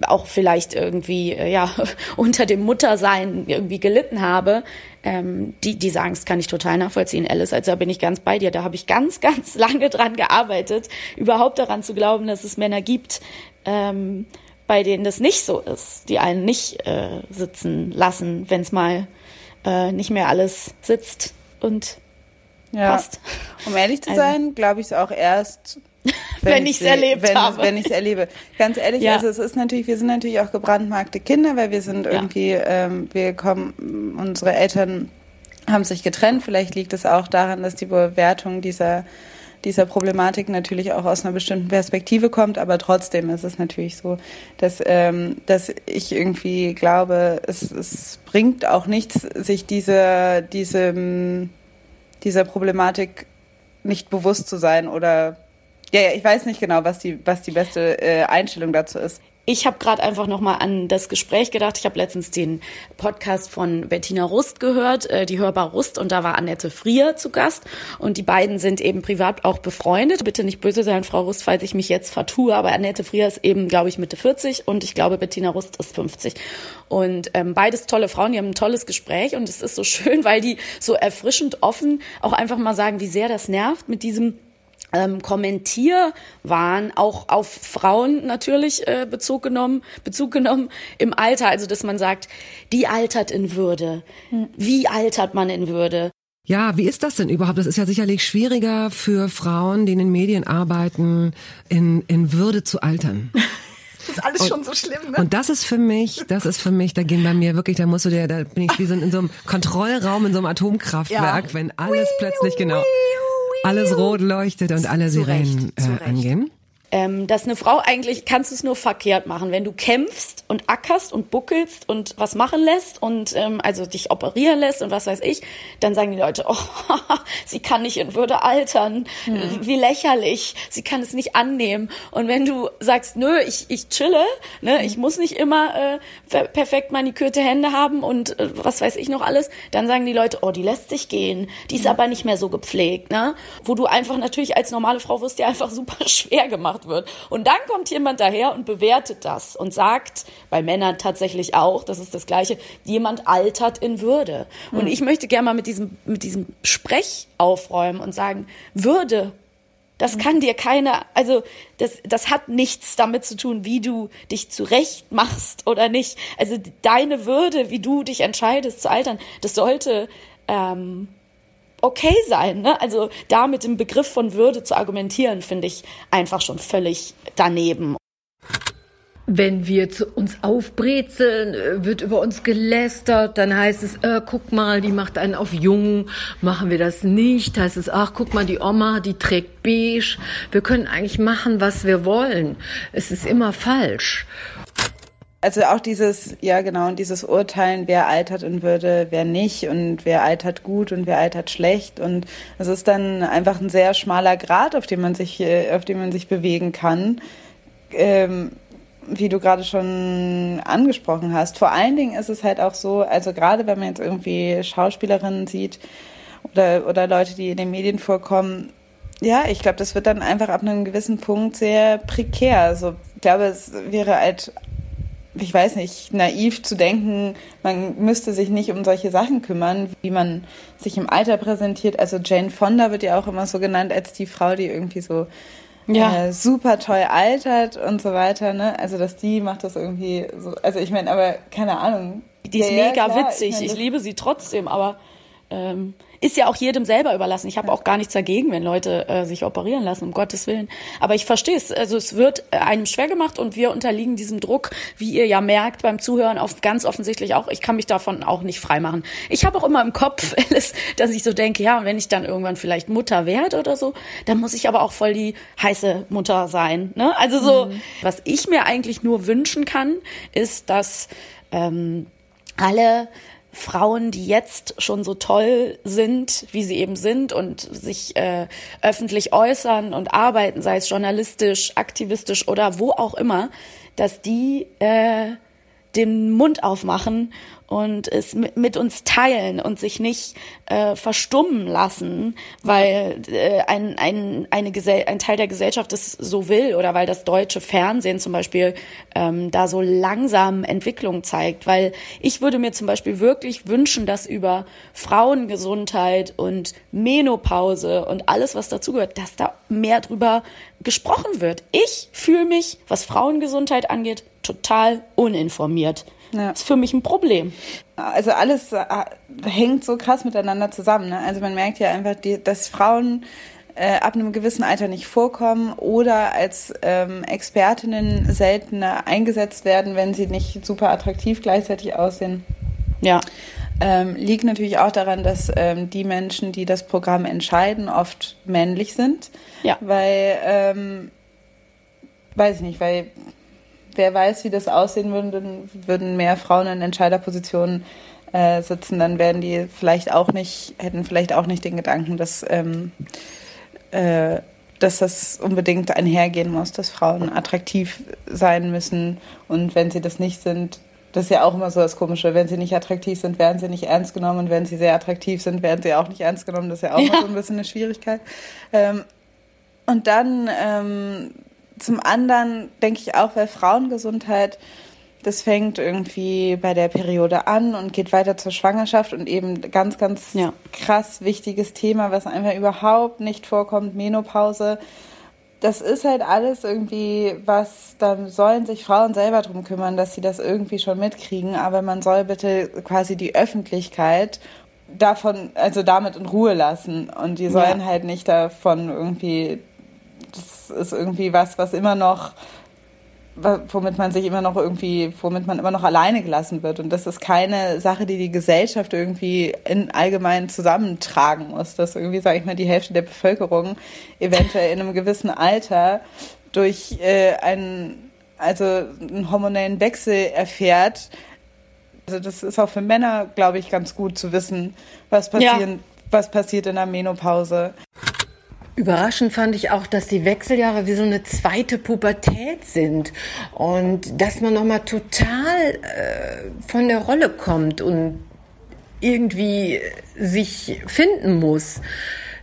auch vielleicht irgendwie äh, ja unter dem Muttersein irgendwie gelitten habe. Ähm, die, diese Angst kann ich total nachvollziehen, Alice. Also da bin ich ganz bei dir. Da habe ich ganz, ganz lange dran gearbeitet, überhaupt daran zu glauben, dass es Männer gibt, ähm, bei denen das nicht so ist, die einen nicht äh, sitzen lassen, wenn es mal äh, nicht mehr alles sitzt und ja. passt. Um ehrlich zu also. sein, glaube ich es auch erst, wenn, wenn ich es erlebt wenn, habe. Wenn ich es erlebe. Ganz ehrlich, ja. also es ist natürlich, wir sind natürlich auch gebrandmarkte Kinder, weil wir sind irgendwie, ja. ähm, wir kommen, unsere Eltern haben sich getrennt. Vielleicht liegt es auch daran, dass die Bewertung dieser dieser Problematik natürlich auch aus einer bestimmten Perspektive kommt, aber trotzdem ist es natürlich so, dass, ähm, dass ich irgendwie glaube, es, es bringt auch nichts, sich diese, diese, dieser Problematik nicht bewusst zu sein oder ja, ja, ich weiß nicht genau, was die, was die beste äh, Einstellung dazu ist ich habe gerade einfach noch mal an das Gespräch gedacht. Ich habe letztens den Podcast von Bettina Rust gehört, äh, die Hörbar Rust, und da war Annette Frier zu Gast. Und die beiden sind eben privat auch befreundet. Bitte nicht böse sein, Frau Rust, falls ich mich jetzt vertue, aber Annette Frier ist eben, glaube ich, Mitte 40 und ich glaube, Bettina Rust ist 50. Und ähm, beides tolle Frauen, die haben ein tolles Gespräch und es ist so schön, weil die so erfrischend offen auch einfach mal sagen, wie sehr das nervt mit diesem ähm, Kommentierwahn auch auf Frauen natürlich äh, Bezug genommen, Bezug genommen im Alter, also dass man sagt, die altert in Würde. Wie altert man in Würde? Ja, wie ist das denn überhaupt? Das ist ja sicherlich schwieriger für Frauen, die in den Medien arbeiten, in, in Würde zu altern. Das ist alles und, schon so schlimm, ne? Und das ist für mich, das ist für mich, da gehen bei mir wirklich, da musst du dir, da bin ich wie so in so einem Kontrollraum in so einem Atomkraftwerk, ja. wenn alles plötzlich genau alles rot leuchtet und alle Sirenen äh, angehen ähm, dass eine Frau eigentlich, kannst du es nur verkehrt machen, wenn du kämpfst und ackerst und buckelst und was machen lässt und ähm, also dich operieren lässt und was weiß ich, dann sagen die Leute, oh, sie kann nicht in Würde altern, mhm. wie lächerlich, sie kann es nicht annehmen. Und wenn du sagst, nö, ich, ich chille, ne, mhm. ich muss nicht immer äh, perfekt manikürte Hände haben und äh, was weiß ich noch alles, dann sagen die Leute, oh, die lässt sich gehen, die ist mhm. aber nicht mehr so gepflegt, ne? Wo du einfach natürlich als normale Frau wirst dir einfach super schwer gemacht wird. Und dann kommt jemand daher und bewertet das und sagt, bei Männern tatsächlich auch, das ist das Gleiche, jemand altert in Würde. Hm. Und ich möchte gerne mal mit diesem, mit diesem Sprech aufräumen und sagen, Würde, das hm. kann dir keiner, also das, das hat nichts damit zu tun, wie du dich zurecht machst oder nicht. Also deine Würde, wie du dich entscheidest zu altern, das sollte ähm, okay sein. Ne? Also da mit dem Begriff von Würde zu argumentieren, finde ich einfach schon völlig daneben. Wenn wir zu uns aufbrezeln, wird über uns gelästert, dann heißt es, äh, guck mal, die macht einen auf jung, machen wir das nicht, heißt es, ach, guck mal, die Oma, die trägt beige. Wir können eigentlich machen, was wir wollen. Es ist immer falsch. Also auch dieses, ja genau, und dieses Urteilen, wer altert in Würde, wer nicht und wer altert gut und wer altert schlecht. Und es ist dann einfach ein sehr schmaler Grad, auf dem man sich, äh, auf dem man sich bewegen kann. Ähm, wie du gerade schon angesprochen hast. Vor allen Dingen ist es halt auch so, also gerade wenn man jetzt irgendwie Schauspielerinnen sieht oder, oder Leute, die in den Medien vorkommen, ja, ich glaube, das wird dann einfach ab einem gewissen Punkt sehr prekär. Also ich glaube, es wäre halt ich weiß nicht, naiv zu denken, man müsste sich nicht um solche Sachen kümmern, wie man sich im Alter präsentiert. Also Jane Fonda wird ja auch immer so genannt als die Frau, die irgendwie so ja. äh, super toll altert und so weiter. Ne? Also dass die macht das irgendwie so. Also ich meine, aber keine Ahnung. Die ist ja, mega ja, witzig. Ich, mein, ich liebe sie trotzdem, aber ähm, ist ja auch jedem selber überlassen. Ich habe auch gar nichts dagegen, wenn Leute äh, sich operieren lassen, um Gottes Willen. Aber ich verstehe es. Also es wird äh, einem schwer gemacht und wir unterliegen diesem Druck, wie ihr ja merkt beim Zuhören, auf ganz offensichtlich auch. Ich kann mich davon auch nicht freimachen. Ich habe auch immer im Kopf, dass ich so denke, ja, und wenn ich dann irgendwann vielleicht Mutter werde oder so, dann muss ich aber auch voll die heiße Mutter sein. Ne? Also so, mhm. was ich mir eigentlich nur wünschen kann, ist, dass ähm, alle Frauen, die jetzt schon so toll sind, wie sie eben sind und sich äh, öffentlich äußern und arbeiten, sei es journalistisch, aktivistisch oder wo auch immer, dass die äh, den Mund aufmachen und es mit uns teilen und sich nicht äh, verstummen lassen, weil äh, ein, ein, eine Gesell ein Teil der Gesellschaft es so will oder weil das deutsche Fernsehen zum Beispiel ähm, da so langsam Entwicklung zeigt. Weil ich würde mir zum Beispiel wirklich wünschen, dass über Frauengesundheit und Menopause und alles, was dazugehört, dass da mehr drüber gesprochen wird. Ich fühle mich, was Frauengesundheit angeht, total uninformiert. Ja. Das ist für mich ein Problem. Also alles äh, hängt so krass miteinander zusammen. Ne? Also man merkt ja einfach, die, dass Frauen äh, ab einem gewissen Alter nicht vorkommen oder als ähm, Expertinnen seltener eingesetzt werden, wenn sie nicht super attraktiv gleichzeitig aussehen. Ja. Ähm, liegt natürlich auch daran, dass ähm, die Menschen, die das Programm entscheiden, oft männlich sind. Ja. Weil, ähm, weiß ich nicht, weil wer weiß, wie das aussehen würde, würden mehr Frauen in Entscheiderpositionen äh, sitzen, dann werden die vielleicht auch nicht, hätten vielleicht auch nicht den Gedanken, dass, ähm, äh, dass das unbedingt einhergehen muss, dass Frauen attraktiv sein müssen und wenn sie das nicht sind, das ist ja auch immer so das Komische. Wenn sie nicht attraktiv sind, werden sie nicht ernst genommen. Und wenn sie sehr attraktiv sind, werden sie auch nicht ernst genommen. Das ist ja auch ja. so ein bisschen eine Schwierigkeit. Ähm, und dann ähm, zum anderen denke ich auch, weil Frauengesundheit, das fängt irgendwie bei der Periode an und geht weiter zur Schwangerschaft und eben ganz, ganz ja. krass wichtiges Thema, was einfach überhaupt nicht vorkommt, Menopause. Das ist halt alles irgendwie, was, da sollen sich Frauen selber drum kümmern, dass sie das irgendwie schon mitkriegen, aber man soll bitte quasi die Öffentlichkeit davon, also damit in Ruhe lassen und die sollen ja. halt nicht davon irgendwie das ist irgendwie was, was immer noch womit man sich immer noch irgendwie, womit man immer noch alleine gelassen wird. Und das ist keine Sache, die die Gesellschaft irgendwie in allgemein zusammentragen muss. Dass irgendwie, sage ich mal, die Hälfte der Bevölkerung eventuell in einem gewissen Alter durch äh, einen, also einen hormonellen Wechsel erfährt. Also das ist auch für Männer, glaube ich, ganz gut zu wissen, was passieren, ja. was passiert in der Menopause. Überraschend fand ich auch, dass die Wechseljahre wie so eine zweite Pubertät sind und dass man nochmal total äh, von der Rolle kommt und irgendwie sich finden muss.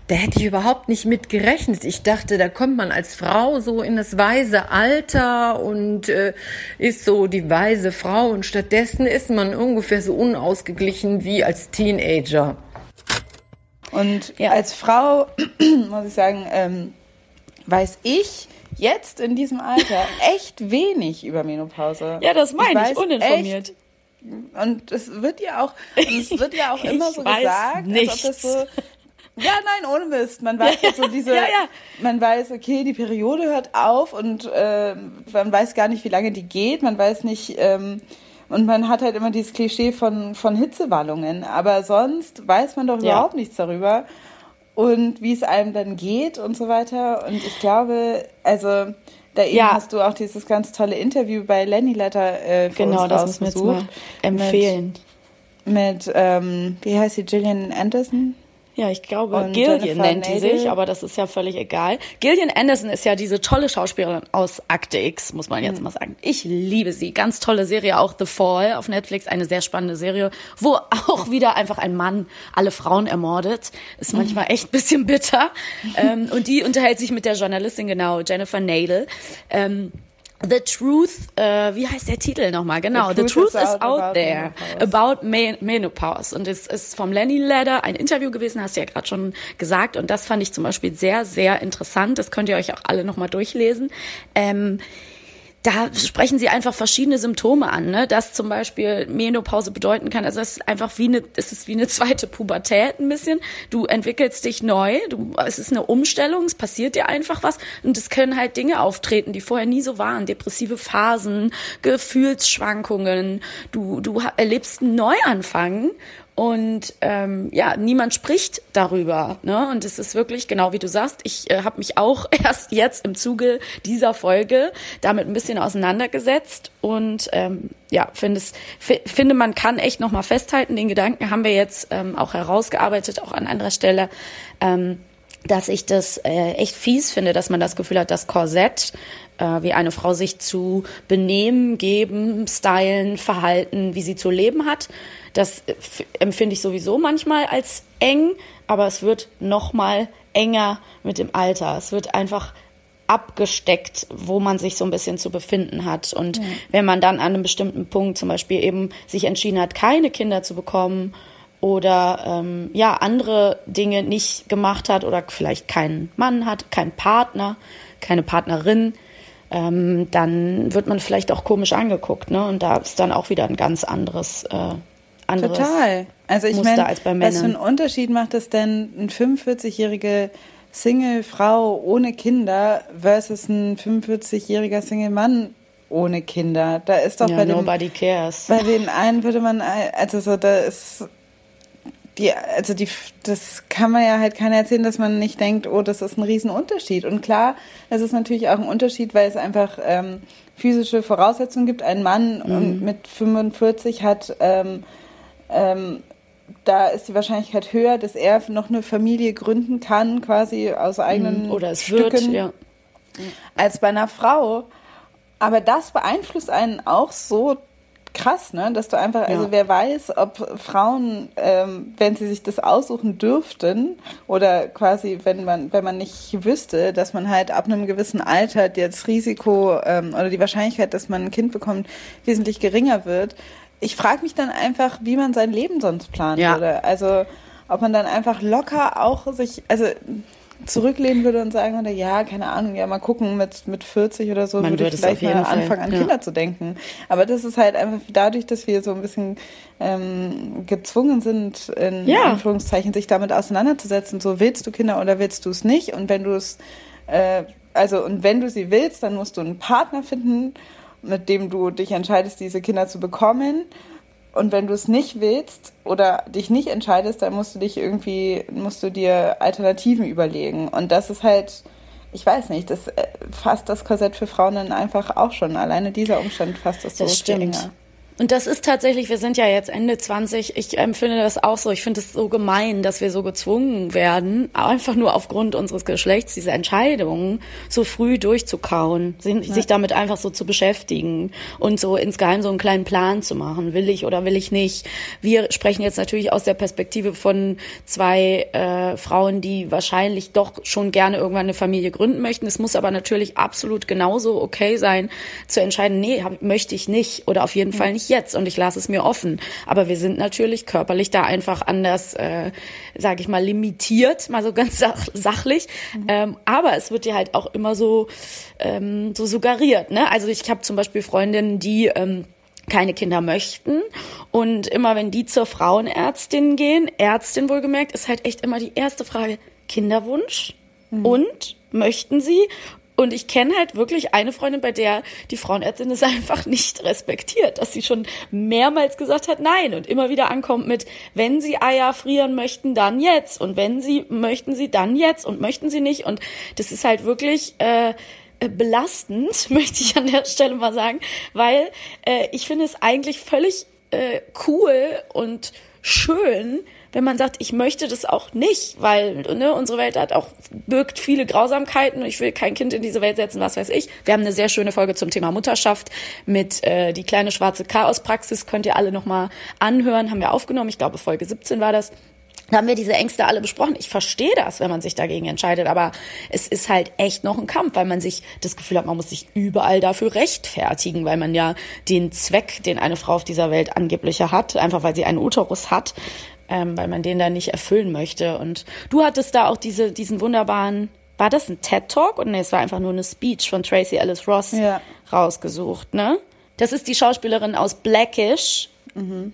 Da hätte ich überhaupt nicht mit gerechnet. Ich dachte, da kommt man als Frau so in das weise Alter und äh, ist so die weise Frau und stattdessen ist man ungefähr so unausgeglichen wie als Teenager. Und ja. als Frau, muss ich sagen, ähm, weiß ich jetzt in diesem Alter echt wenig über Menopause. Ja, das meine ich, ich uninformiert. Echt, und es wird ja auch, es wird ja auch immer so gesagt, nichts. als ob das so. Ja, nein, ohne Mist. Man weiß jetzt so diese, ja, ja. man weiß, okay, die Periode hört auf und äh, man weiß gar nicht, wie lange die geht. Man weiß nicht, ähm, und man hat halt immer dieses Klischee von, von Hitzewallungen. Aber sonst weiß man doch ja. überhaupt nichts darüber. Und wie es einem dann geht und so weiter. Und ich glaube, also Da eben ja. hast du auch dieses ganz tolle Interview bei Lenny Letter äh, für Genau, uns das wir jetzt mal empfehlen. Mit, mit ähm, wie heißt sie, Gillian Anderson? Ja, ich glaube, und Gillian nennt die sich, aber das ist ja völlig egal. Gillian Anderson ist ja diese tolle Schauspielerin aus Akte X, muss man jetzt mhm. mal sagen. Ich liebe sie. Ganz tolle Serie, auch The Fall auf Netflix, eine sehr spannende Serie, wo auch wieder einfach ein Mann alle Frauen ermordet. Ist manchmal echt ein bisschen bitter. ähm, und die unterhält sich mit der Journalistin, genau, Jennifer Nadel. Ähm, The Truth, äh, wie heißt der Titel nochmal? Genau, The Truth, The Truth is, out, out about there, about Menopause. Und es ist vom Lenny Ladder ein Interview gewesen, hast du ja gerade schon gesagt. Und das fand ich zum Beispiel sehr, sehr interessant. Das könnt ihr euch auch alle nochmal durchlesen. Ähm, da sprechen sie einfach verschiedene Symptome an, ne? dass zum Beispiel Menopause bedeuten kann. Also es ist einfach wie eine, es ist wie eine zweite Pubertät ein bisschen. Du entwickelst dich neu, du, es ist eine Umstellung, es passiert dir einfach was und es können halt Dinge auftreten, die vorher nie so waren. Depressive Phasen, Gefühlsschwankungen. Du, du erlebst einen Neuanfang und ähm, ja, niemand spricht darüber. Ne? Und es ist wirklich, genau wie du sagst, ich äh, habe mich auch erst jetzt im Zuge dieser Folge damit ein bisschen auseinandergesetzt und ähm, ja, finde es, finde man kann echt nochmal festhalten, den Gedanken haben wir jetzt ähm, auch herausgearbeitet, auch an anderer Stelle. Ähm, dass ich das äh, echt fies finde, dass man das Gefühl hat, das Korsett, äh, wie eine Frau sich zu benehmen, geben, stylen, verhalten, wie sie zu leben hat, das empfinde ich sowieso manchmal als eng, aber es wird noch mal enger mit dem Alter. Es wird einfach abgesteckt, wo man sich so ein bisschen zu befinden hat. Und ja. wenn man dann an einem bestimmten Punkt zum Beispiel eben sich entschieden hat, keine Kinder zu bekommen oder ähm, ja andere Dinge nicht gemacht hat oder vielleicht keinen Mann hat, keinen Partner, keine Partnerin, ähm, dann wird man vielleicht auch komisch angeguckt, ne? Und da ist dann auch wieder ein ganz anderes äh, anderes Total. Also ich meine, was für einen Unterschied macht es denn, eine 45-jährige Single-Frau ohne Kinder versus ein 45-jähriger Single-Mann ohne Kinder? Da ist doch ja, bei nobody den, cares. Bei den einen würde man, also so, da ist die, also die, das kann man ja halt keiner erzählen, dass man nicht denkt, oh, das ist ein Riesenunterschied. Und klar, es ist natürlich auch ein Unterschied, weil es einfach ähm, physische Voraussetzungen gibt. Ein Mann mhm. mit 45 hat ähm, ähm, da ist die Wahrscheinlichkeit höher, dass er noch eine Familie gründen kann, quasi aus eigenen mhm. Oder es Stücken, wird, ja. als bei einer Frau. Aber das beeinflusst einen auch so krass, ne? Dass du einfach, also ja. wer weiß, ob Frauen, ähm, wenn sie sich das aussuchen dürften, oder quasi, wenn man, wenn man nicht wüsste, dass man halt ab einem gewissen Alter das Risiko ähm, oder die Wahrscheinlichkeit, dass man ein Kind bekommt, wesentlich geringer wird, ich frage mich dann einfach, wie man sein Leben sonst planen ja. würde. Also ob man dann einfach locker auch sich, also zurücklehnen würde und sagen würde, ja, keine Ahnung, ja, mal gucken, mit, mit 40 oder so man würde ich vielleicht mal Fall. anfangen, an ja. Kinder zu denken. Aber das ist halt einfach dadurch, dass wir so ein bisschen ähm, gezwungen sind, in ja. Anführungszeichen, sich damit auseinanderzusetzen, so willst du Kinder oder willst du es nicht? Und wenn du es, äh, also, und wenn du sie willst, dann musst du einen Partner finden mit dem du dich entscheidest, diese Kinder zu bekommen. Und wenn du es nicht willst oder dich nicht entscheidest, dann musst du dich irgendwie, musst du dir Alternativen überlegen. Und das ist halt, ich weiß nicht, das äh, fasst das Korsett für Frauen dann einfach auch schon. Alleine dieser Umstand fasst das so das stimmt. Enger. Und das ist tatsächlich, wir sind ja jetzt Ende 20, ich empfinde das auch so, ich finde es so gemein, dass wir so gezwungen werden, einfach nur aufgrund unseres Geschlechts diese Entscheidungen so früh durchzukauen, sich ja. damit einfach so zu beschäftigen und so insgeheim so einen kleinen Plan zu machen, will ich oder will ich nicht. Wir sprechen jetzt natürlich aus der Perspektive von zwei äh, Frauen, die wahrscheinlich doch schon gerne irgendwann eine Familie gründen möchten. Es muss aber natürlich absolut genauso okay sein, zu entscheiden, nee, hab, möchte ich nicht oder auf jeden Fall nicht jetzt und ich lasse es mir offen. Aber wir sind natürlich körperlich da einfach anders, äh, sage ich mal, limitiert, mal so ganz sach sachlich. Mhm. Ähm, aber es wird dir halt auch immer so, ähm, so suggeriert. Ne? Also ich habe zum Beispiel Freundinnen, die ähm, keine Kinder möchten. Und immer wenn die zur Frauenärztin gehen, Ärztin wohlgemerkt, ist halt echt immer die erste Frage, Kinderwunsch? Mhm. Und möchten sie? Und ich kenne halt wirklich eine Freundin, bei der die Frauenärztin es einfach nicht respektiert, dass sie schon mehrmals gesagt hat, nein. Und immer wieder ankommt mit, wenn sie Eier frieren möchten, dann jetzt. Und wenn sie möchten sie dann jetzt. Und möchten sie nicht. Und das ist halt wirklich äh, äh, belastend, möchte ich an der Stelle mal sagen, weil äh, ich finde es eigentlich völlig äh, cool und schön, wenn man sagt, ich möchte das auch nicht, weil ne, unsere Welt hat auch birgt viele Grausamkeiten und ich will kein Kind in diese Welt setzen, was weiß ich. Wir haben eine sehr schöne Folge zum Thema Mutterschaft mit äh, die kleine schwarze Chaospraxis, könnt ihr alle nochmal anhören, haben wir aufgenommen, ich glaube Folge 17 war das. Da haben wir diese Ängste alle besprochen. Ich verstehe das, wenn man sich dagegen entscheidet, aber es ist halt echt noch ein Kampf, weil man sich das Gefühl hat, man muss sich überall dafür rechtfertigen, weil man ja den Zweck, den eine Frau auf dieser Welt angeblich hat, einfach weil sie einen Uterus hat, ähm, weil man den dann nicht erfüllen möchte. Und du hattest da auch diese, diesen wunderbaren, war das ein TED Talk? Und nee, es war einfach nur eine Speech von Tracy Ellis Ross ja. rausgesucht, ne? Das ist die Schauspielerin aus Blackish. Mhm.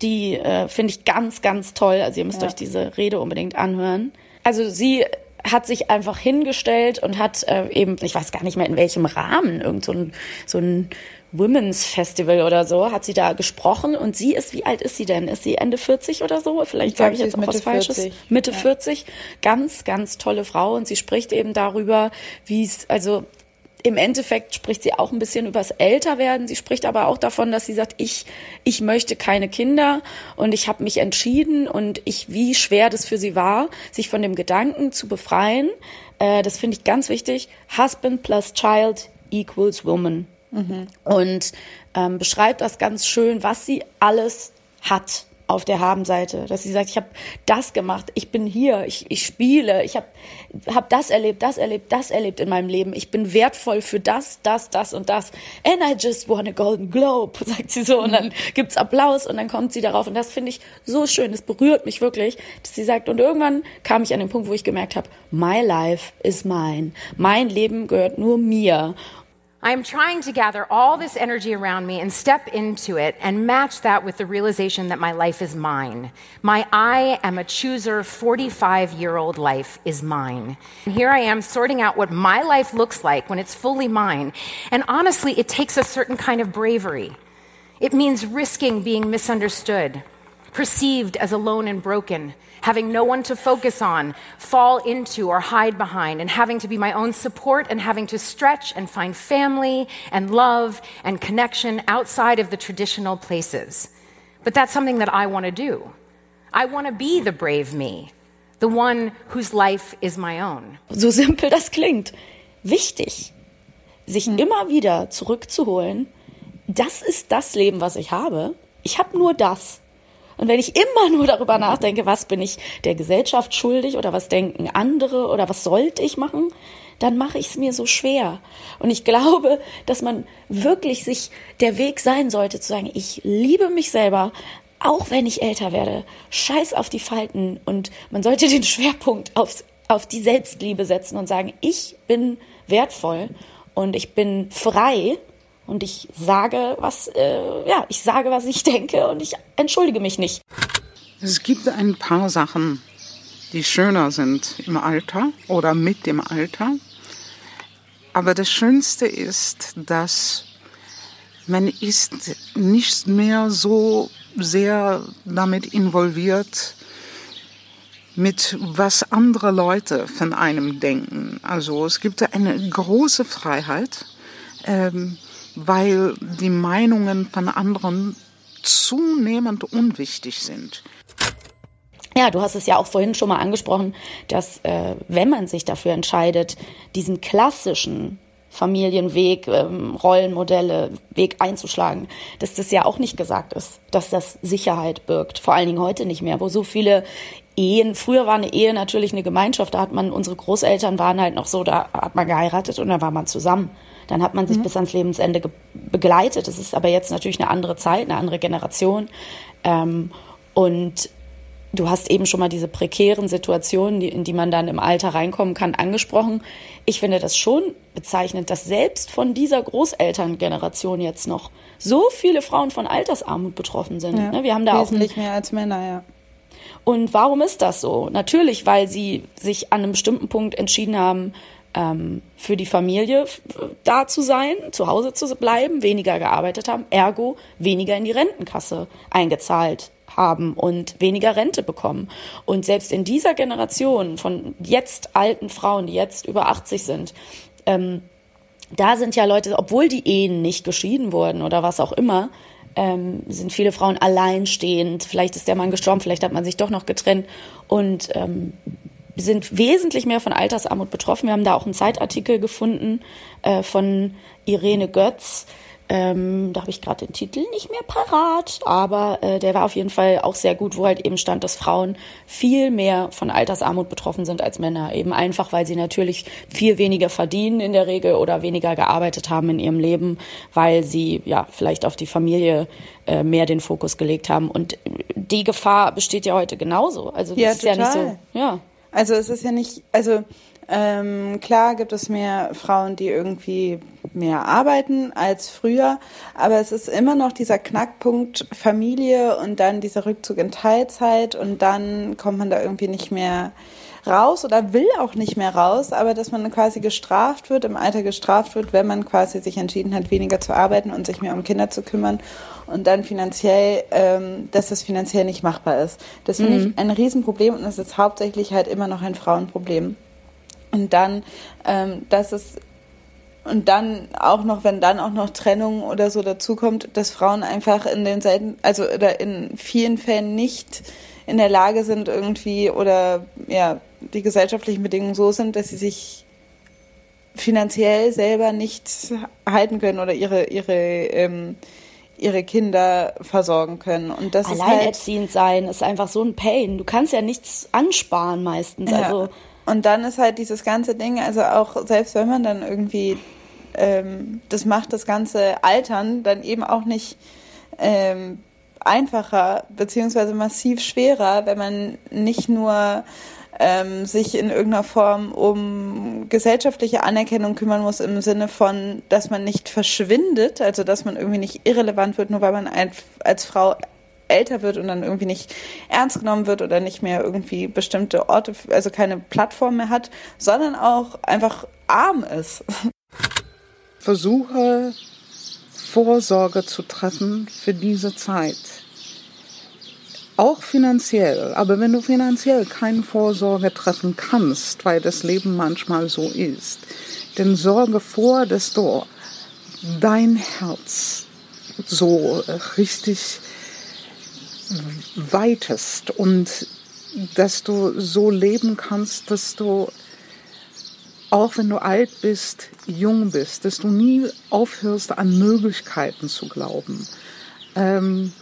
Die äh, finde ich ganz, ganz toll. Also ihr müsst ja. euch diese Rede unbedingt anhören. Also sie hat sich einfach hingestellt und hat äh, eben, ich weiß gar nicht mehr in welchem Rahmen, irgend so ein, so ein Women's Festival oder so, hat sie da gesprochen und sie ist, wie alt ist sie denn? Ist sie Ende 40 oder so? Vielleicht sage ich jetzt auch Mitte was Falsches. 40. Mitte ja. 40. Ganz, ganz tolle Frau und sie spricht eben darüber, wie es, also im Endeffekt spricht sie auch ein bisschen übers Älterwerden. Sie spricht aber auch davon, dass sie sagt, ich, ich möchte keine Kinder und ich habe mich entschieden und ich, wie schwer das für sie war, sich von dem Gedanken zu befreien. Äh, das finde ich ganz wichtig. Husband plus Child equals Woman. Mhm. Und ähm, beschreibt das ganz schön, was sie alles hat auf der Habenseite, dass sie sagt, ich habe das gemacht, ich bin hier, ich, ich spiele, ich habe hab das erlebt, das erlebt, das erlebt in meinem Leben. Ich bin wertvoll für das, das, das und das. And I just won a Golden Globe, sagt sie so. Und dann gibt's Applaus und dann kommt sie darauf. Und das finde ich so schön. Es berührt mich wirklich, dass sie sagt, und irgendwann kam ich an den Punkt, wo ich gemerkt habe, my life is mine. Mein Leben gehört nur mir. I am trying to gather all this energy around me and step into it and match that with the realization that my life is mine. My I am a chooser 45 year old life is mine. And here I am sorting out what my life looks like when it's fully mine. And honestly, it takes a certain kind of bravery. It means risking being misunderstood, perceived as alone and broken, having no one to focus on, fall into, or hide behind, and having to be my own support and having to stretch and find family and love and connection outside of the traditional places. But that's something that I want to do. I want to be the brave me, the one whose life is my own. So simpel das klingt. Wichtig, sich hm. immer wieder zurückzuholen. Das ist das Leben, was ich habe. Ich habe nur das. Und wenn ich immer nur darüber nachdenke, was bin ich der Gesellschaft schuldig oder was denken andere oder was sollte ich machen, dann mache ich es mir so schwer. Und ich glaube, dass man wirklich sich der Weg sein sollte, zu sagen, ich liebe mich selber, auch wenn ich älter werde. Scheiß auf die Falten. Und man sollte den Schwerpunkt aufs, auf die Selbstliebe setzen und sagen, ich bin wertvoll und ich bin frei und ich sage, was, äh, ja, ich sage, was ich denke und ich entschuldige mich nicht. Es gibt ein paar Sachen, die schöner sind im Alter oder mit dem Alter. Aber das Schönste ist, dass man ist nicht mehr so sehr damit involviert, mit was andere Leute von einem denken. Also es gibt eine große Freiheit. Ähm, weil die Meinungen von anderen zunehmend unwichtig sind. Ja, du hast es ja auch vorhin schon mal angesprochen, dass äh, wenn man sich dafür entscheidet, diesen klassischen Familienweg, ähm, Rollenmodelle, Weg einzuschlagen, dass das ja auch nicht gesagt ist, dass das Sicherheit birgt. Vor allen Dingen heute nicht mehr, wo so viele Ehen, früher war eine Ehe natürlich eine Gemeinschaft, da hat man, unsere Großeltern waren halt noch so, da hat man geheiratet und da war man zusammen. Dann hat man sich mhm. bis ans Lebensende begleitet. Es ist aber jetzt natürlich eine andere Zeit, eine andere Generation. Ähm, und du hast eben schon mal diese prekären Situationen, die, in die man dann im Alter reinkommen kann, angesprochen. Ich finde das schon bezeichnend, dass selbst von dieser Großelterngeneration jetzt noch so viele Frauen von Altersarmut betroffen sind. Ja, ne, Wir haben da wesentlich auch mehr als Männer, ja. Und warum ist das so? Natürlich, weil sie sich an einem bestimmten Punkt entschieden haben, ähm, für die Familie da zu sein, zu Hause zu bleiben, weniger gearbeitet haben, ergo weniger in die Rentenkasse eingezahlt haben und weniger Rente bekommen. Und selbst in dieser Generation von jetzt alten Frauen, die jetzt über 80 sind, ähm, da sind ja Leute, obwohl die Ehen nicht geschieden wurden oder was auch immer, ähm, sind viele Frauen alleinstehend. Vielleicht ist der Mann gestorben, vielleicht hat man sich doch noch getrennt und ähm, sind wesentlich mehr von Altersarmut betroffen. Wir haben da auch einen Zeitartikel gefunden äh, von Irene Götz, ähm, da habe ich gerade den Titel nicht mehr parat, aber äh, der war auf jeden Fall auch sehr gut, wo halt eben stand, dass Frauen viel mehr von Altersarmut betroffen sind als Männer. Eben einfach, weil sie natürlich viel weniger verdienen in der Regel oder weniger gearbeitet haben in ihrem Leben, weil sie ja vielleicht auf die Familie äh, mehr den Fokus gelegt haben. Und die Gefahr besteht ja heute genauso. Also das ja, ist total. ja nicht so. Ja. Also es ist ja nicht, also ähm, klar gibt es mehr Frauen, die irgendwie mehr arbeiten als früher, aber es ist immer noch dieser Knackpunkt Familie und dann dieser Rückzug in Teilzeit und dann kommt man da irgendwie nicht mehr raus oder will auch nicht mehr raus, aber dass man quasi gestraft wird, im Alter gestraft wird, wenn man quasi sich entschieden hat, weniger zu arbeiten und sich mehr um Kinder zu kümmern und dann finanziell, ähm, dass das finanziell nicht machbar ist. Das finde Mhm. ich ein Riesenproblem und das ist hauptsächlich halt immer noch ein Frauenproblem. Und dann, ähm, dass es und dann auch noch, wenn dann auch noch Trennung oder so dazukommt, dass Frauen einfach in den selten, also oder in vielen Fällen nicht in der Lage sind irgendwie oder ja die gesellschaftlichen Bedingungen so sind, dass sie sich finanziell selber nicht halten können oder ihre ihre ähm, ihre Kinder versorgen können und das ist halt Alleinerziehend sein ist einfach so ein Pain. Du kannst ja nichts ansparen meistens. Ja. Also Und dann ist halt dieses ganze Ding, also auch selbst wenn man dann irgendwie ähm, das macht, das ganze Altern dann eben auch nicht ähm, einfacher beziehungsweise massiv schwerer, wenn man nicht nur ähm, sich in irgendeiner Form um gesellschaftliche Anerkennung kümmern muss im Sinne von, dass man nicht verschwindet, also dass man irgendwie nicht irrelevant wird, nur weil man als Frau älter wird und dann irgendwie nicht ernst genommen wird oder nicht mehr irgendwie bestimmte Orte, also keine Plattform mehr hat, sondern auch einfach arm ist. Versuche Vorsorge zu treffen für diese Zeit. Auch finanziell, aber wenn du finanziell keine Vorsorge treffen kannst, weil das Leben manchmal so ist, dann sorge vor, dass du dein Herz so richtig weitest und dass du so leben kannst, dass du auch wenn du alt bist, jung bist, dass du nie aufhörst, an Möglichkeiten zu glauben. Ähm,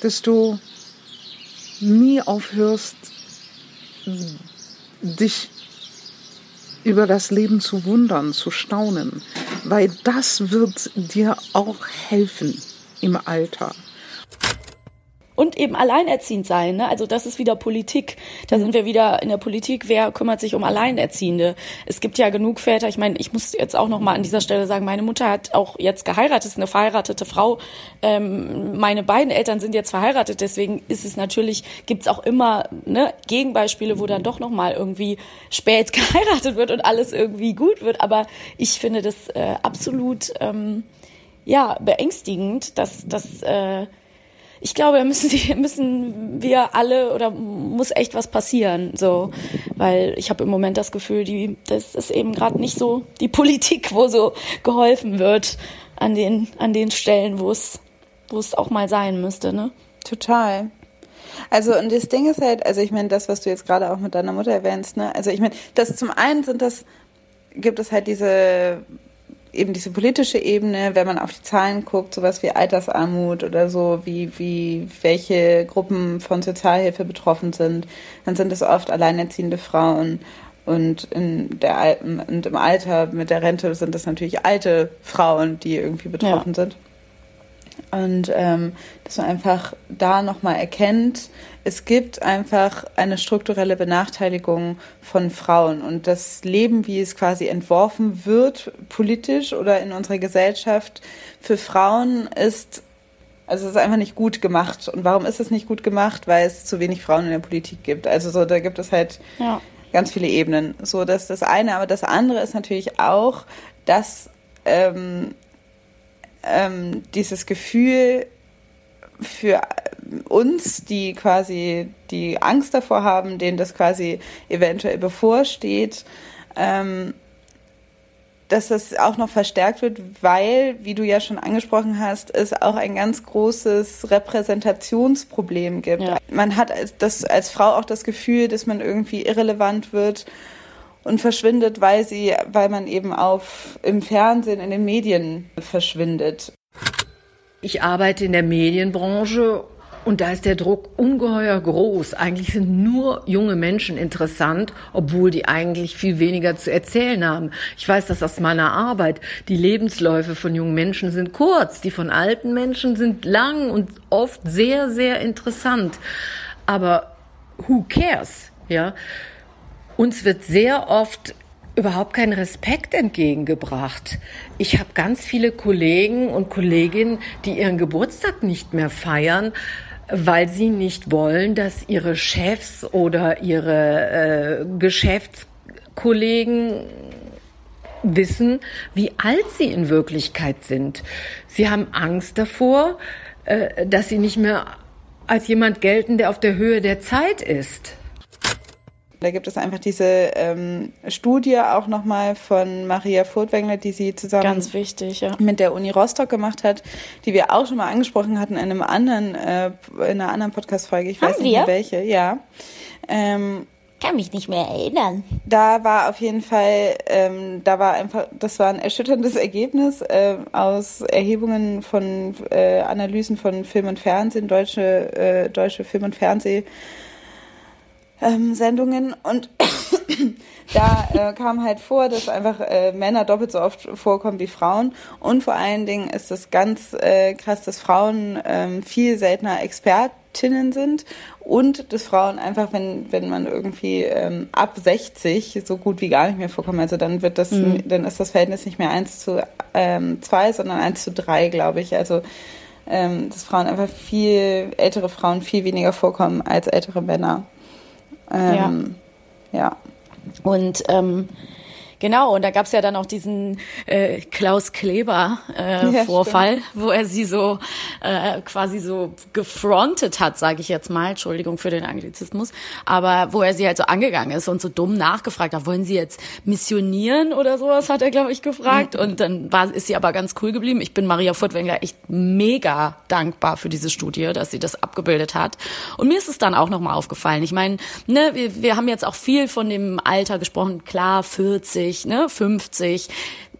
dass du nie aufhörst, dich über das Leben zu wundern, zu staunen, weil das wird dir auch helfen im Alter. Und eben alleinerziehend sein. Ne? Also das ist wieder Politik. Da sind wir wieder in der Politik. Wer kümmert sich um Alleinerziehende? Es gibt ja genug Väter. Ich meine, ich muss jetzt auch noch mal an dieser Stelle sagen, meine Mutter hat auch jetzt geheiratet, ist eine verheiratete Frau. Ähm, meine beiden Eltern sind jetzt verheiratet. Deswegen ist es natürlich, gibt's auch immer ne, Gegenbeispiele, wo dann doch noch mal irgendwie spät geheiratet wird und alles irgendwie gut wird. Aber ich finde das äh, absolut ähm, ja beängstigend, dass dass äh, ich glaube, da müssen, die, müssen wir alle oder muss echt was passieren, so, weil ich habe im Moment das Gefühl, die, das ist eben gerade nicht so die Politik, wo so geholfen wird an den an den Stellen, wo es wo es auch mal sein müsste, ne? Total. Also und das Ding ist halt, also ich meine, das, was du jetzt gerade auch mit deiner Mutter erwähnst, ne? Also ich meine, das zum einen sind das, gibt es halt diese eben diese politische Ebene, wenn man auf die Zahlen guckt, sowas wie Altersarmut oder so, wie, wie welche Gruppen von Sozialhilfe betroffen sind, dann sind es oft alleinerziehende Frauen. Und, in der, und im Alter mit der Rente sind es natürlich alte Frauen, die irgendwie betroffen sind. Und ähm, dass man einfach da nochmal erkennt, es gibt einfach eine strukturelle Benachteiligung von Frauen. Und das Leben, wie es quasi entworfen wird, politisch oder in unserer Gesellschaft für Frauen, ist, also es ist einfach nicht gut gemacht. Und warum ist es nicht gut gemacht? Weil es zu wenig Frauen in der Politik gibt. Also so, da gibt es halt Ja. ganz viele Ebenen. So, das ist das eine. Aber das andere ist natürlich auch, dass ähm, ähm, dieses Gefühl für uns, die quasi die Angst davor haben, denen das quasi eventuell bevorsteht, ähm, dass das auch noch verstärkt wird, weil, wie du ja schon angesprochen hast, es auch ein ganz großes Repräsentationsproblem gibt. Ja. Man hat als, das, als Frau auch das Gefühl, dass man irgendwie irrelevant wird und verschwindet, weil sie, weil man eben auf im Fernsehen, in den Medien verschwindet. Ich arbeite in der Medienbranche und da ist der Druck ungeheuer groß. Eigentlich sind nur junge Menschen interessant, obwohl die eigentlich viel weniger zu erzählen haben. Ich weiß das aus meiner Arbeit. Die Lebensläufe von jungen Menschen sind kurz, die von alten Menschen sind lang und oft sehr, sehr interessant. Aber who cares? Ja? Uns wird sehr oft überhaupt kein Respekt entgegengebracht. Ich habe ganz viele Kollegen und Kolleginnen, die ihren Geburtstag nicht mehr feiern, weil sie nicht wollen, dass ihre Chefs oder ihre äh, Geschäftskollegen wissen, wie alt sie in Wirklichkeit sind. Sie haben Angst davor, äh, dass sie nicht mehr als jemand gelten, der auf der Höhe der Zeit ist. Da gibt es einfach diese ähm, Studie auch nochmal von Maria Furtwängler, die sie zusammen wichtig, ja. mit der Uni Rostock gemacht hat, die wir auch schon mal angesprochen hatten in einem anderen, äh, in einer anderen Podcast-Folge. Ich Haben weiß nicht wir? mehr welche, ja. Ähm, Kann mich nicht mehr erinnern. da war auf jeden Fall, ähm, da war einfach, das war ein erschütterndes Ergebnis äh, aus Erhebungen von äh, Analysen von Film und Fernsehen, deutsche, äh, deutsche Film- und Fernseh ähm, Sendungen. Und da äh, kam halt vor, dass einfach äh, Männer doppelt so oft vorkommen wie Frauen. Und vor allen Dingen ist es ganz äh, krass, dass Frauen ähm, viel seltener Expertinnen sind. Und dass Frauen einfach, wenn wenn man irgendwie ähm, ab 60 so gut wie gar nicht mehr vorkommen, also dann wird das, dann ist das Verhältnis nicht mehr eins zu ähm, zwei, sondern eins zu drei, glaube ich. Also ähm, dass Frauen einfach viel ältere Frauen viel weniger vorkommen als ältere Männer. Ähm, ja. Und ähm, genau, und da gab's ja dann auch diesen äh, Klaus Kleber äh, Ja, Vorfall, wo er sie so äh, quasi so gefrontet hat, sage ich jetzt mal, Entschuldigung für den Anglizismus, aber wo er sie halt so angegangen ist und so dumm nachgefragt hat, wollen sie jetzt missionieren oder sowas, hat er, glaube ich, gefragt. Und dann war, ist sie aber ganz cool geblieben. Ich bin Maria Furtwängler echt mega dankbar für diese Studie, dass sie das abgebildet hat. Und mir ist es dann auch nochmal aufgefallen. Ich meine, ne, wir, wir haben jetzt auch viel von dem Alter gesprochen, klar, 40, ne, 50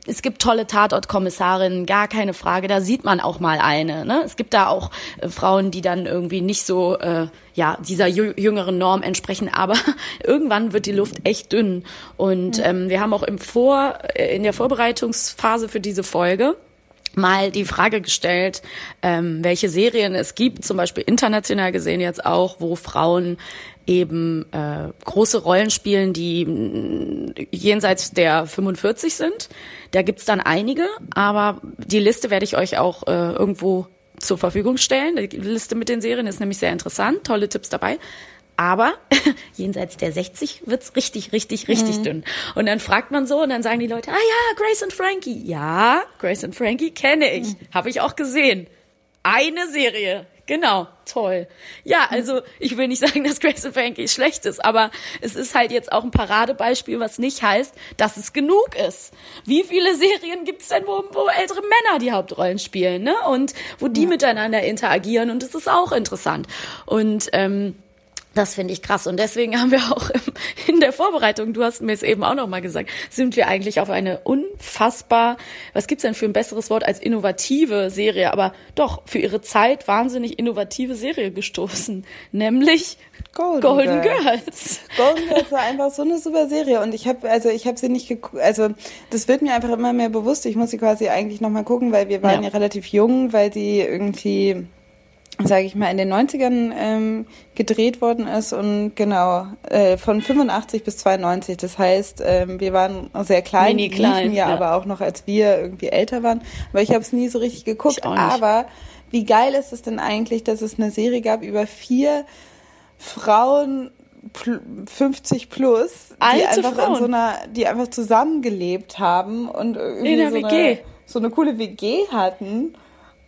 es gibt tolle Tatortkommissarinnen, gar keine Frage. Da sieht man auch mal eine. Ne? Es gibt da auch äh, Frauen, die dann irgendwie nicht so äh, ja dieser jü jüngeren Norm entsprechen. Aber irgendwann wird die Luft echt dünn. Und ähm, wir haben auch im Vor äh, in der Vorbereitungsphase für diese Folge mal die Frage gestellt, ähm, welche Serien es gibt, zum Beispiel international gesehen jetzt auch, wo Frauen eben äh, große Rollen spielen, die mh, jenseits der 45 sind. Da gibt's dann einige, aber die Liste werde ich euch auch äh, irgendwo zur Verfügung stellen. Die Liste mit den Serien ist nämlich sehr interessant, tolle Tipps dabei. Aber jenseits der 60 wird's richtig, richtig, richtig dünn. Und dann fragt man so und dann sagen die Leute, ah ja, Grace und Frankie. Ja, Grace und Frankie kenne ich. Habe ich auch gesehen. Eine Serie. Genau, toll. Ja, also ich will nicht sagen, dass Grace and Frankie schlecht ist, aber es ist halt jetzt auch ein Paradebeispiel, was nicht heißt, dass es genug ist. Wie viele Serien gibt's denn, wo, wo ältere Männer die Hauptrollen spielen, ne? Und wo die miteinander interagieren und das ist auch interessant. Und ähm, das finde ich krass. Und deswegen haben wir auch in der Vorbereitung, du hast mir es eben auch noch mal gesagt, sind wir eigentlich auf eine unfassbar, was gibt's denn für ein besseres Wort als innovative Serie, aber doch für ihre Zeit wahnsinnig innovative Serie gestoßen, nämlich Golden, Golden Girls. Girls. Golden Girls war einfach so eine super Serie und ich habe also ich habe sie nicht geguckt, also das wird mir einfach immer mehr bewusst. Ich muss sie quasi eigentlich noch mal gucken, weil wir waren Ja. ja, relativ jung, weil sie irgendwie sage ich mal in den 90ern ähm, gedreht worden ist und genau äh, von 85 bis 92. Das heißt, ähm, wir waren sehr klein, Mini klein, ja, ja. aber auch noch als wir irgendwie älter waren. Aber ich habe es nie so richtig geguckt. Aber wie geil ist es denn eigentlich, dass es eine Serie gab über vier Frauen pl- 50 plus, die einfach Frauen. in so einer, die einfach zusammengelebt haben und irgendwie In der so, WG. Eine, so eine coole WG hatten.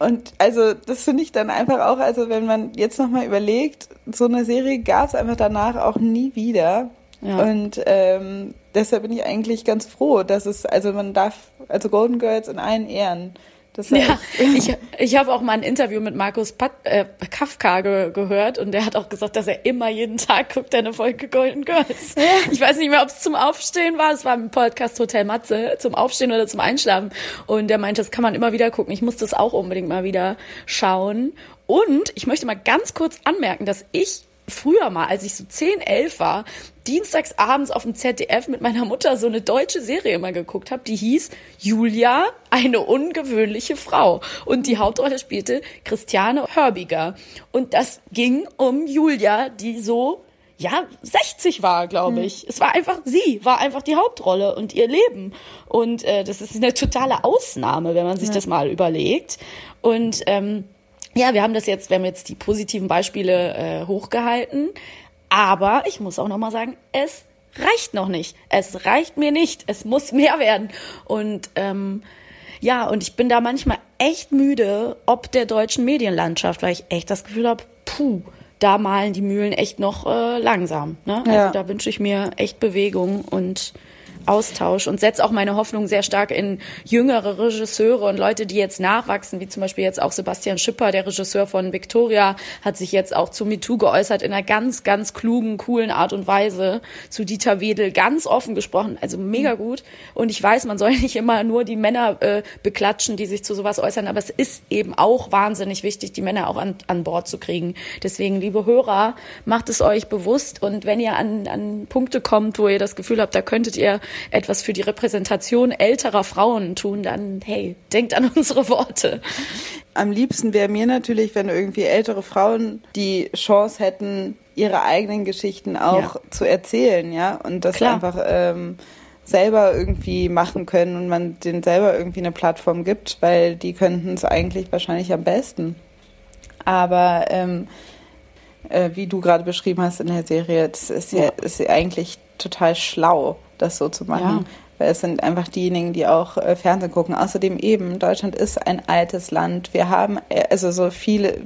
Und also das finde ich dann einfach auch, also wenn man jetzt nochmal überlegt, so eine Serie gab es einfach danach auch nie wieder. Ja. Und ähm, deshalb bin ich eigentlich ganz froh, dass es, also man darf, also Golden Girls in allen Ehren. Das ja, ich, ich habe auch mal ein Interview mit Markus Pat, äh, Kafka ge gehört und der hat auch gesagt, dass er immer jeden Tag guckt, eine Folge Golden Girls. Ich weiß nicht mehr, ob es zum Aufstehen war, es war im Podcast Hotel Matze, zum Aufstehen oder zum Einschlafen. Und der meinte, das kann man immer wieder gucken. Ich muss das auch unbedingt mal wieder schauen. Und ich möchte mal ganz kurz anmerken, dass ich früher mal, als ich so 10, 11 war, dienstags abends auf dem ZDF mit meiner Mutter so eine deutsche Serie immer geguckt habe, die hieß Julia, eine ungewöhnliche Frau. Und die Hauptrolle spielte Christiane Hörbiger. Und das ging um Julia, die so ja, 60 war, glaube hm. ich. Mhm. Es war einfach sie, war einfach die Hauptrolle und ihr Leben. Und äh, das ist eine totale Ausnahme, wenn man sich ja. das mal überlegt. Und ähm, ja, wir haben das jetzt, wir haben jetzt die positiven Beispiele äh, hochgehalten, aber ich muss auch noch mal sagen, es reicht noch nicht. Es reicht mir nicht. Es muss mehr werden. Und ähm, ja, und ich bin da manchmal echt müde, ob der deutschen Medienlandschaft, weil ich echt das Gefühl habe, puh, da malen die Mühlen echt noch äh, langsam. Ne? Ja. Also da wünsche ich mir echt Bewegung und Austausch und setze auch meine Hoffnung sehr stark in jüngere Regisseure und Leute, die jetzt nachwachsen, wie zum Beispiel jetzt auch Sebastian Schipper, der Regisseur von Victoria, hat sich jetzt auch zu MeToo geäußert in einer ganz, ganz klugen, coolen Art und Weise. Zu Dieter Wedel ganz offen gesprochen, also mega gut. Und ich weiß, man soll nicht immer nur die Männer äh, beklatschen, die sich zu sowas äußern, aber es ist eben auch wahnsinnig wichtig, die Männer auch an, an Bord zu kriegen. Deswegen, liebe Hörer, macht es euch bewusst und wenn ihr an, an Punkte kommt, wo ihr das Gefühl habt, da könntet ihr etwas für die Repräsentation älterer Frauen tun, dann hey, denkt an unsere Worte. Am liebsten wäre mir natürlich, wenn irgendwie ältere Frauen die Chance hätten, ihre eigenen Geschichten auch ja. zu erzählen, ja, und das Klar. einfach ähm, selber irgendwie machen können und man denen selber irgendwie eine Plattform gibt, weil die könnten es eigentlich wahrscheinlich am besten. Aber ähm, äh, wie du gerade beschrieben hast in der Serie, das ist ja, ja ist ja eigentlich total schlau das so zu machen. Ja. Weil es sind einfach diejenigen, die auch äh, Fernsehen gucken. Außerdem eben, Deutschland ist ein altes Land. Wir haben äh, also so viele,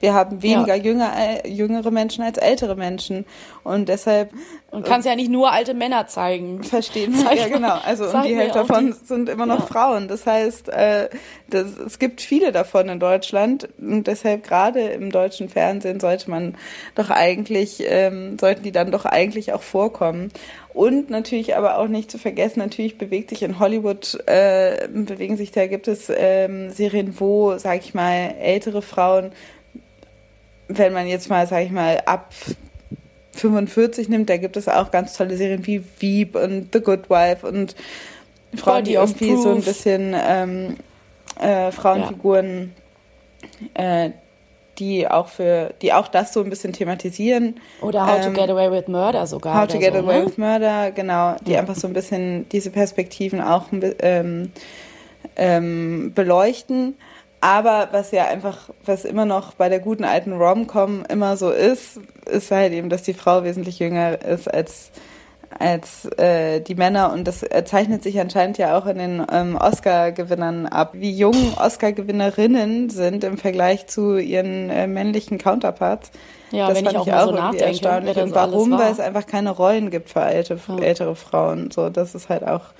wir haben weniger ja. jünger, äh, jüngere Menschen als ältere Menschen. Und deshalb. Und kannst ja nicht nur alte Männer zeigen. Verstehen. Zeig ja, genau. Also und die Hälfte davon die, sind immer noch ja. Frauen. Das heißt, äh, das, es gibt viele davon in Deutschland. Und deshalb gerade im deutschen Fernsehen sollte man doch eigentlich, ähm, sollten die dann doch eigentlich auch vorkommen. Und natürlich aber auch nicht zu vergessen, natürlich bewegt sich in Hollywood, äh, bewegen sich, da gibt es ähm, Serien, wo, sag ich mal, ältere Frauen, wenn man jetzt mal, sag ich mal, ab 45 nimmt, da gibt es auch ganz tolle Serien wie Veep und The Good Wife und Frauen, die irgendwie so ein bisschen ähm, äh, Frauenfiguren, ja. äh, die auch für, die auch das so ein bisschen thematisieren. Oder How ähm, to Get Away with Murder sogar. How to Get so, Away ne? with Murder, genau, die ja. einfach so ein bisschen diese Perspektiven auch ähm, ähm, beleuchten. Aber was ja einfach, was immer noch bei der guten alten Rom-Com immer so ist, ist halt eben, dass die Frau wesentlich jünger ist als als äh, die Männer und das zeichnet sich anscheinend ja auch in den ähm, Oscar-Gewinnern ab, wie jung Oscar-Gewinnerinnen sind im Vergleich zu ihren äh, männlichen Counterparts. Ja, das wenn fand ich auch, ich auch so erstaunlich. Und warum? Weil es einfach keine Rollen gibt für alte, ja. ältere Frauen. So, das ist halt auch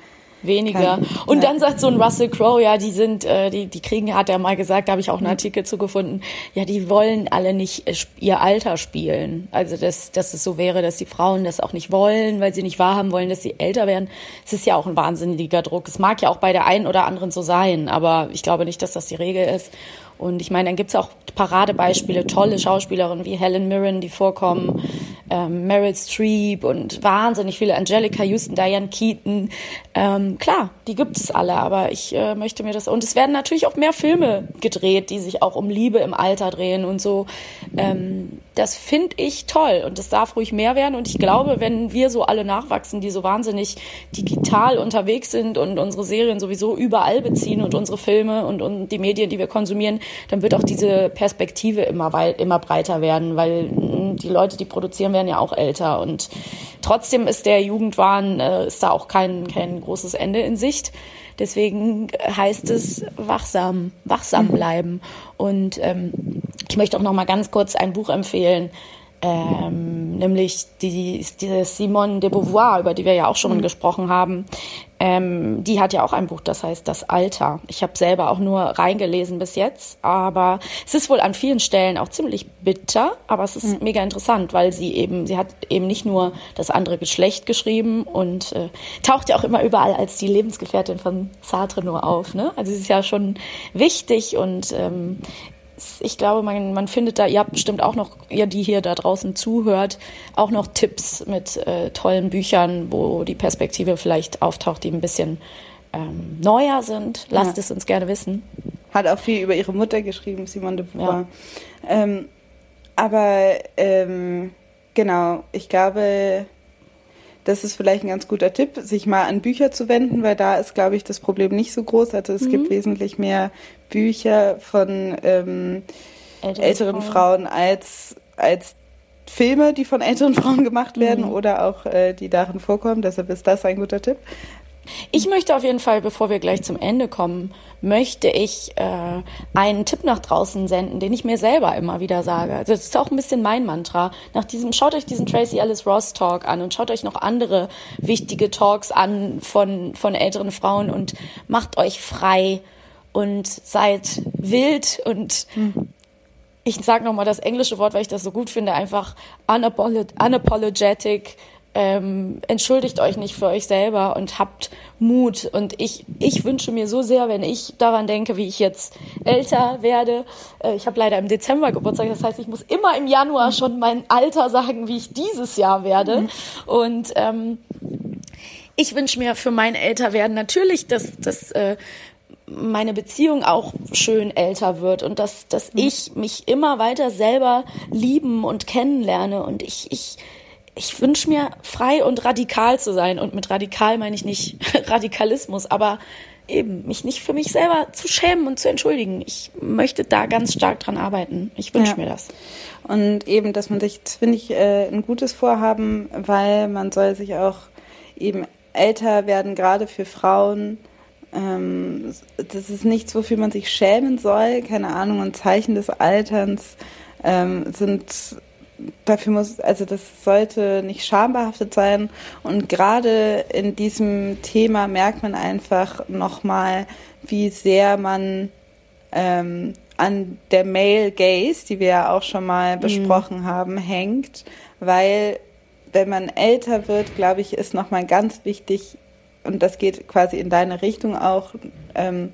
weniger. Kein, und ja. dann sagt so ein Russell Crowe, ja, die sind, äh, die, die kriegen, hat er mal gesagt, da habe ich auch einen Artikel zugefunden, ja, die wollen alle nicht äh, ihr Alter spielen. Also dass, dass es so wäre, dass die Frauen das auch nicht wollen, weil sie nicht wahrhaben wollen, dass sie älter werden. Es ist ja auch ein wahnsinniger Druck. Es mag ja auch bei der einen oder anderen so sein, aber ich glaube nicht, dass das die Regel ist. Und ich meine, dann gibt's auch Paradebeispiele, tolle Schauspielerinnen wie Helen Mirren, die vorkommen, ähm, Meryl Streep und wahnsinnig viele, Angelica Houston, Diane Keaton. Ähm, klar, die gibt es alle, aber ich äh, möchte mir das. Und es werden natürlich auch mehr Filme gedreht, die sich auch um Liebe im Alter drehen und so. Ähm, das finde ich toll und es darf ruhig mehr werden. Und ich glaube, wenn wir so alle nachwachsen, die so wahnsinnig digital unterwegs sind und unsere Serien sowieso überall beziehen und unsere Filme und, und die Medien, die wir konsumieren, dann wird auch diese Perspektive immer, weit, immer breiter werden, weil hm, die Leute, die produzieren, werden ja auch älter. Und trotzdem ist der Jugendwahn, äh, ist da auch kein, kein großes Ende in Sicht. Deswegen heißt es wachsam, wachsam bleiben. Und ähm, ich möchte auch noch mal ganz kurz ein Buch empfehlen. Ähm, nämlich die, die Simone de Beauvoir, über die wir ja auch schon mhm. gesprochen haben. Ähm, die hat ja auch ein Buch, das heißt Das Alter. Ich habe selber auch nur reingelesen bis jetzt, aber es ist wohl an vielen Stellen auch ziemlich bitter, aber es ist mhm. mega interessant, weil sie eben, sie hat eben nicht nur das andere Geschlecht geschrieben und äh, taucht ja auch immer überall als die Lebensgefährtin von Sartre nur auf. Ne? Also sie ist ja schon wichtig und ähm, ich glaube, man, man findet da, ihr habt bestimmt auch noch, ihr, die hier da draußen zuhört, auch noch Tipps mit äh, tollen Büchern, wo die Perspektive vielleicht auftaucht, die ein bisschen ähm, neuer sind. Lasst ja. es uns gerne wissen. Hat auch viel über ihre Mutter geschrieben, Simone de Beauvoir. Ja. Ähm, aber ähm, genau, ich glaube, das ist vielleicht ein ganz guter Tipp, sich mal an Bücher zu wenden, weil da ist, glaube ich, das Problem nicht so groß. Also es mhm. gibt wesentlich mehr Bücher von ähm, älteren, älteren Frauen. als, als Filme, die von älteren Frauen gemacht werden mhm. oder auch äh, die darin vorkommen. Deshalb ist das ein guter Tipp. Ich möchte auf jeden Fall, bevor wir gleich zum Ende kommen, möchte ich äh, einen Tipp nach draußen senden, den ich mir selber immer wieder sage. Also das ist auch ein bisschen mein Mantra. Nach diesem, schaut euch diesen Tracy Ellis Ross Talk an und schaut euch noch andere wichtige Talks an von, von älteren Frauen und macht euch frei und seid wild und hm ich sage nochmal das englische Wort, weil ich das so gut finde, einfach unapologetic, ähm, entschuldigt euch nicht für euch selber und habt Mut. Und ich, ich wünsche mir so sehr, wenn ich daran denke, wie ich jetzt älter werde. Äh, ich habe leider im Dezember Geburtstag, das heißt, ich muss immer im Januar schon mein Alter sagen, wie ich dieses Jahr werde. Mhm. Und ähm, ich wünsche mir für mein Älterwerden natürlich, dass, dass äh, meine Beziehung auch schön älter wird und dass, dass mhm. ich mich immer weiter selber lieben und kennenlerne und ich, ich, ich wünsche mir frei und radikal zu sein. Und mit radikal meine ich nicht Radikalismus, aber eben mich nicht für mich selber zu schämen und zu entschuldigen. Ich möchte da ganz stark dran arbeiten. Ich wünsche ja. mir das. Und eben, dass man sich, das finde ich äh, ein gutes Vorhaben, weil man soll sich auch eben älter werden, gerade für Frauen. Ähm, das ist nichts, wofür man sich schämen soll. Keine Ahnung, ein Zeichen des Alterns ähm, sind dafür muss, also das sollte nicht schambehaftet sein. Und gerade in diesem Thema merkt man einfach nochmal, wie sehr man ähm, an der Male Gaze, die wir ja auch schon mal mhm. besprochen haben, hängt, weil wenn man älter wird, glaube ich, ist nochmal ganz wichtig, und das geht quasi in deine Richtung auch, ähm,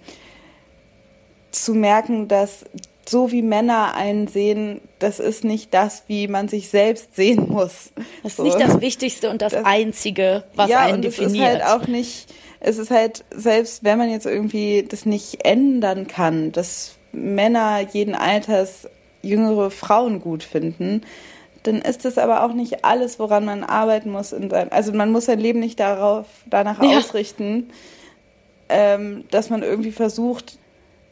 zu merken, dass so wie Männer einen sehen, das ist nicht das, wie man sich selbst sehen muss. Das ist so. nicht das Wichtigste und das, das Einzige, was ja, einen und definiert. Ja, es ist halt auch nicht, es ist halt, selbst wenn man jetzt irgendwie das nicht ändern kann, dass Männer jeden Alters jüngere Frauen gut finden, dann ist das aber auch nicht alles, woran man arbeiten muss. In seinem, also man muss sein Leben nicht darauf, danach ja. ausrichten, ähm, dass man irgendwie versucht,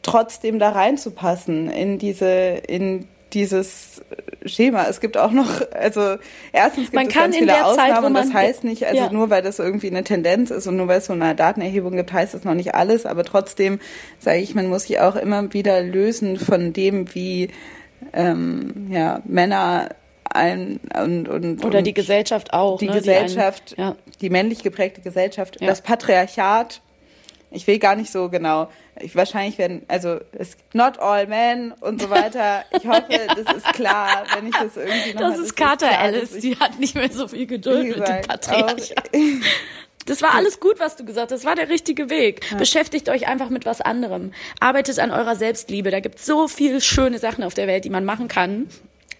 trotzdem da reinzupassen in diese, in dieses Schema. Es gibt auch noch, also erstens gibt man es ganz viele Ausnahmen Zeit, das heißt nicht, also ja. nur weil das irgendwie eine Tendenz ist und nur weil es so eine Datenerhebung gibt, heißt das noch nicht alles, aber trotzdem sage ich, man muss sich auch immer wieder lösen von dem, wie ähm, ja, Männer ein und, und oder und die Gesellschaft auch die ne, Gesellschaft die, einen, ja. die männlich geprägte Gesellschaft ja. das Patriarchat ich will gar nicht so genau. Ich, wahrscheinlich werden, also es not all men und so weiter. Ich hoffe, ja. das ist klar, wenn ich das irgendwie noch Das ist Carter Alice, die hat nicht mehr so viel Geduld mit dem Patriarchat. Das war alles gut, was du gesagt hast. Das war der richtige Weg. Ja. Beschäftigt euch einfach mit was anderem. Arbeitet an eurer Selbstliebe. Da gibt es so viele schöne Sachen auf der Welt, die man machen kann.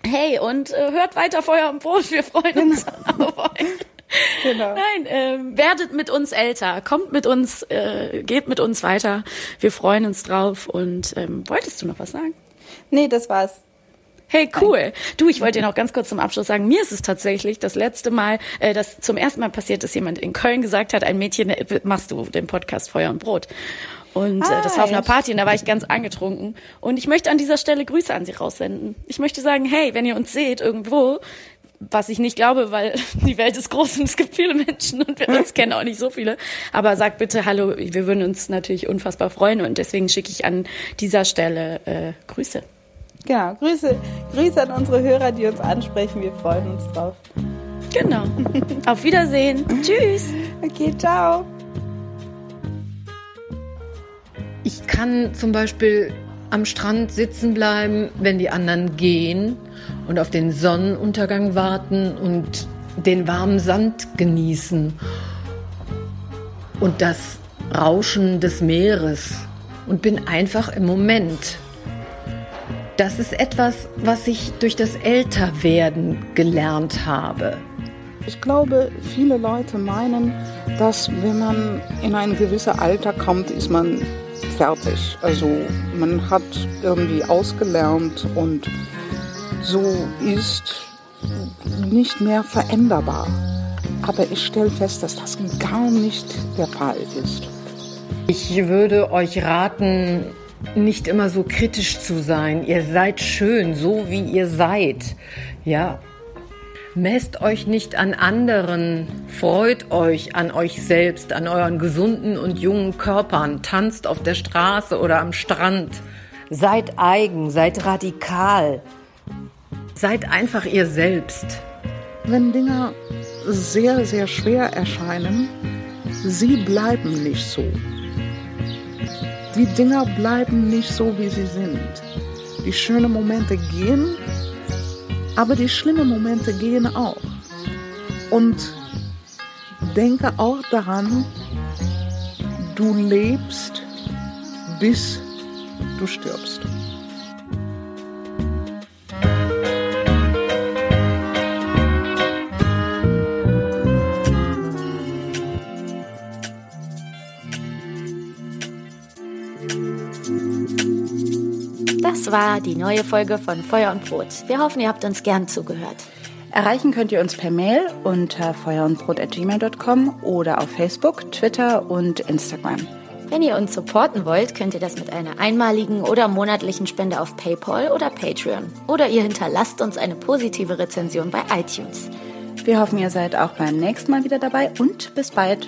Hey, und äh, hört weiter Feuer und Brot. Wir freuen uns genau. auf euch. Genau. Nein, äh, werdet mit uns älter, kommt mit uns, äh, geht mit uns weiter. Wir freuen uns drauf. Und ähm, wolltest du noch was sagen? Nee, das war's. Hey, cool. Du, ich wollte dir noch ganz kurz zum Abschluss sagen, mir ist es tatsächlich das letzte Mal, äh, dass zum ersten Mal passiert, dass jemand in Köln gesagt hat, ein Mädchen, äh, machst du den Podcast Feuer und Brot. Und ah, äh, das war auf einer Party und da war ich ganz angetrunken. Und ich möchte an dieser Stelle Grüße an Sie raussenden. Ich möchte sagen, hey, wenn ihr uns seht irgendwo, was ich nicht glaube, weil die Welt ist groß und es gibt viele Menschen und wir uns kennen auch nicht so viele. Aber sag bitte Hallo, wir würden uns natürlich unfassbar freuen und deswegen schicke ich an dieser Stelle äh, Grüße. Genau, Grüße, Grüße an unsere Hörer, die uns ansprechen. Wir freuen uns drauf. Genau. Auf Wiedersehen. Tschüss. Okay, ciao. Ich kann zum Beispiel am Strand sitzen bleiben, wenn die anderen gehen und auf den Sonnenuntergang warten und den warmen Sand genießen und das Rauschen des Meeres und bin einfach im Moment. Das ist etwas, was ich durch das Älterwerden gelernt habe. Ich glaube, viele Leute meinen, dass wenn man in ein gewisses Alter kommt, ist man fertig. Also man hat irgendwie ausgelernt und so ist nicht mehr veränderbar. Aber ich stelle fest, dass das gar nicht der Fall ist. Ich würde euch raten, nicht immer so kritisch zu sein. Ihr seid schön, so wie ihr seid. Ja. Messt euch nicht an anderen, freut euch an euch selbst, an euren gesunden und jungen Körpern, tanzt auf der Straße oder am Strand. Seid eigen, seid radikal, seid einfach ihr selbst. Wenn Dinge sehr, sehr schwer erscheinen, sie bleiben nicht so. Die Dinger bleiben nicht so, wie sie sind. Die schönen Momente gehen, aber die schlimmen Momente gehen auch. Und denke auch daran, du lebst, bis du stirbst. War die neue Folge von Feuer und Brot. Wir hoffen, ihr habt uns gern zugehört. Erreichen könnt ihr uns per Mail unter feuerundbrot.gmail.com oder auf Facebook, Twitter und Instagram. Wenn ihr uns supporten wollt, könnt ihr das mit einer einmaligen oder monatlichen Spende auf PayPal oder Patreon. Oder ihr hinterlasst uns eine positive Rezension bei iTunes. Wir hoffen, ihr seid auch beim nächsten Mal wieder dabei und bis bald.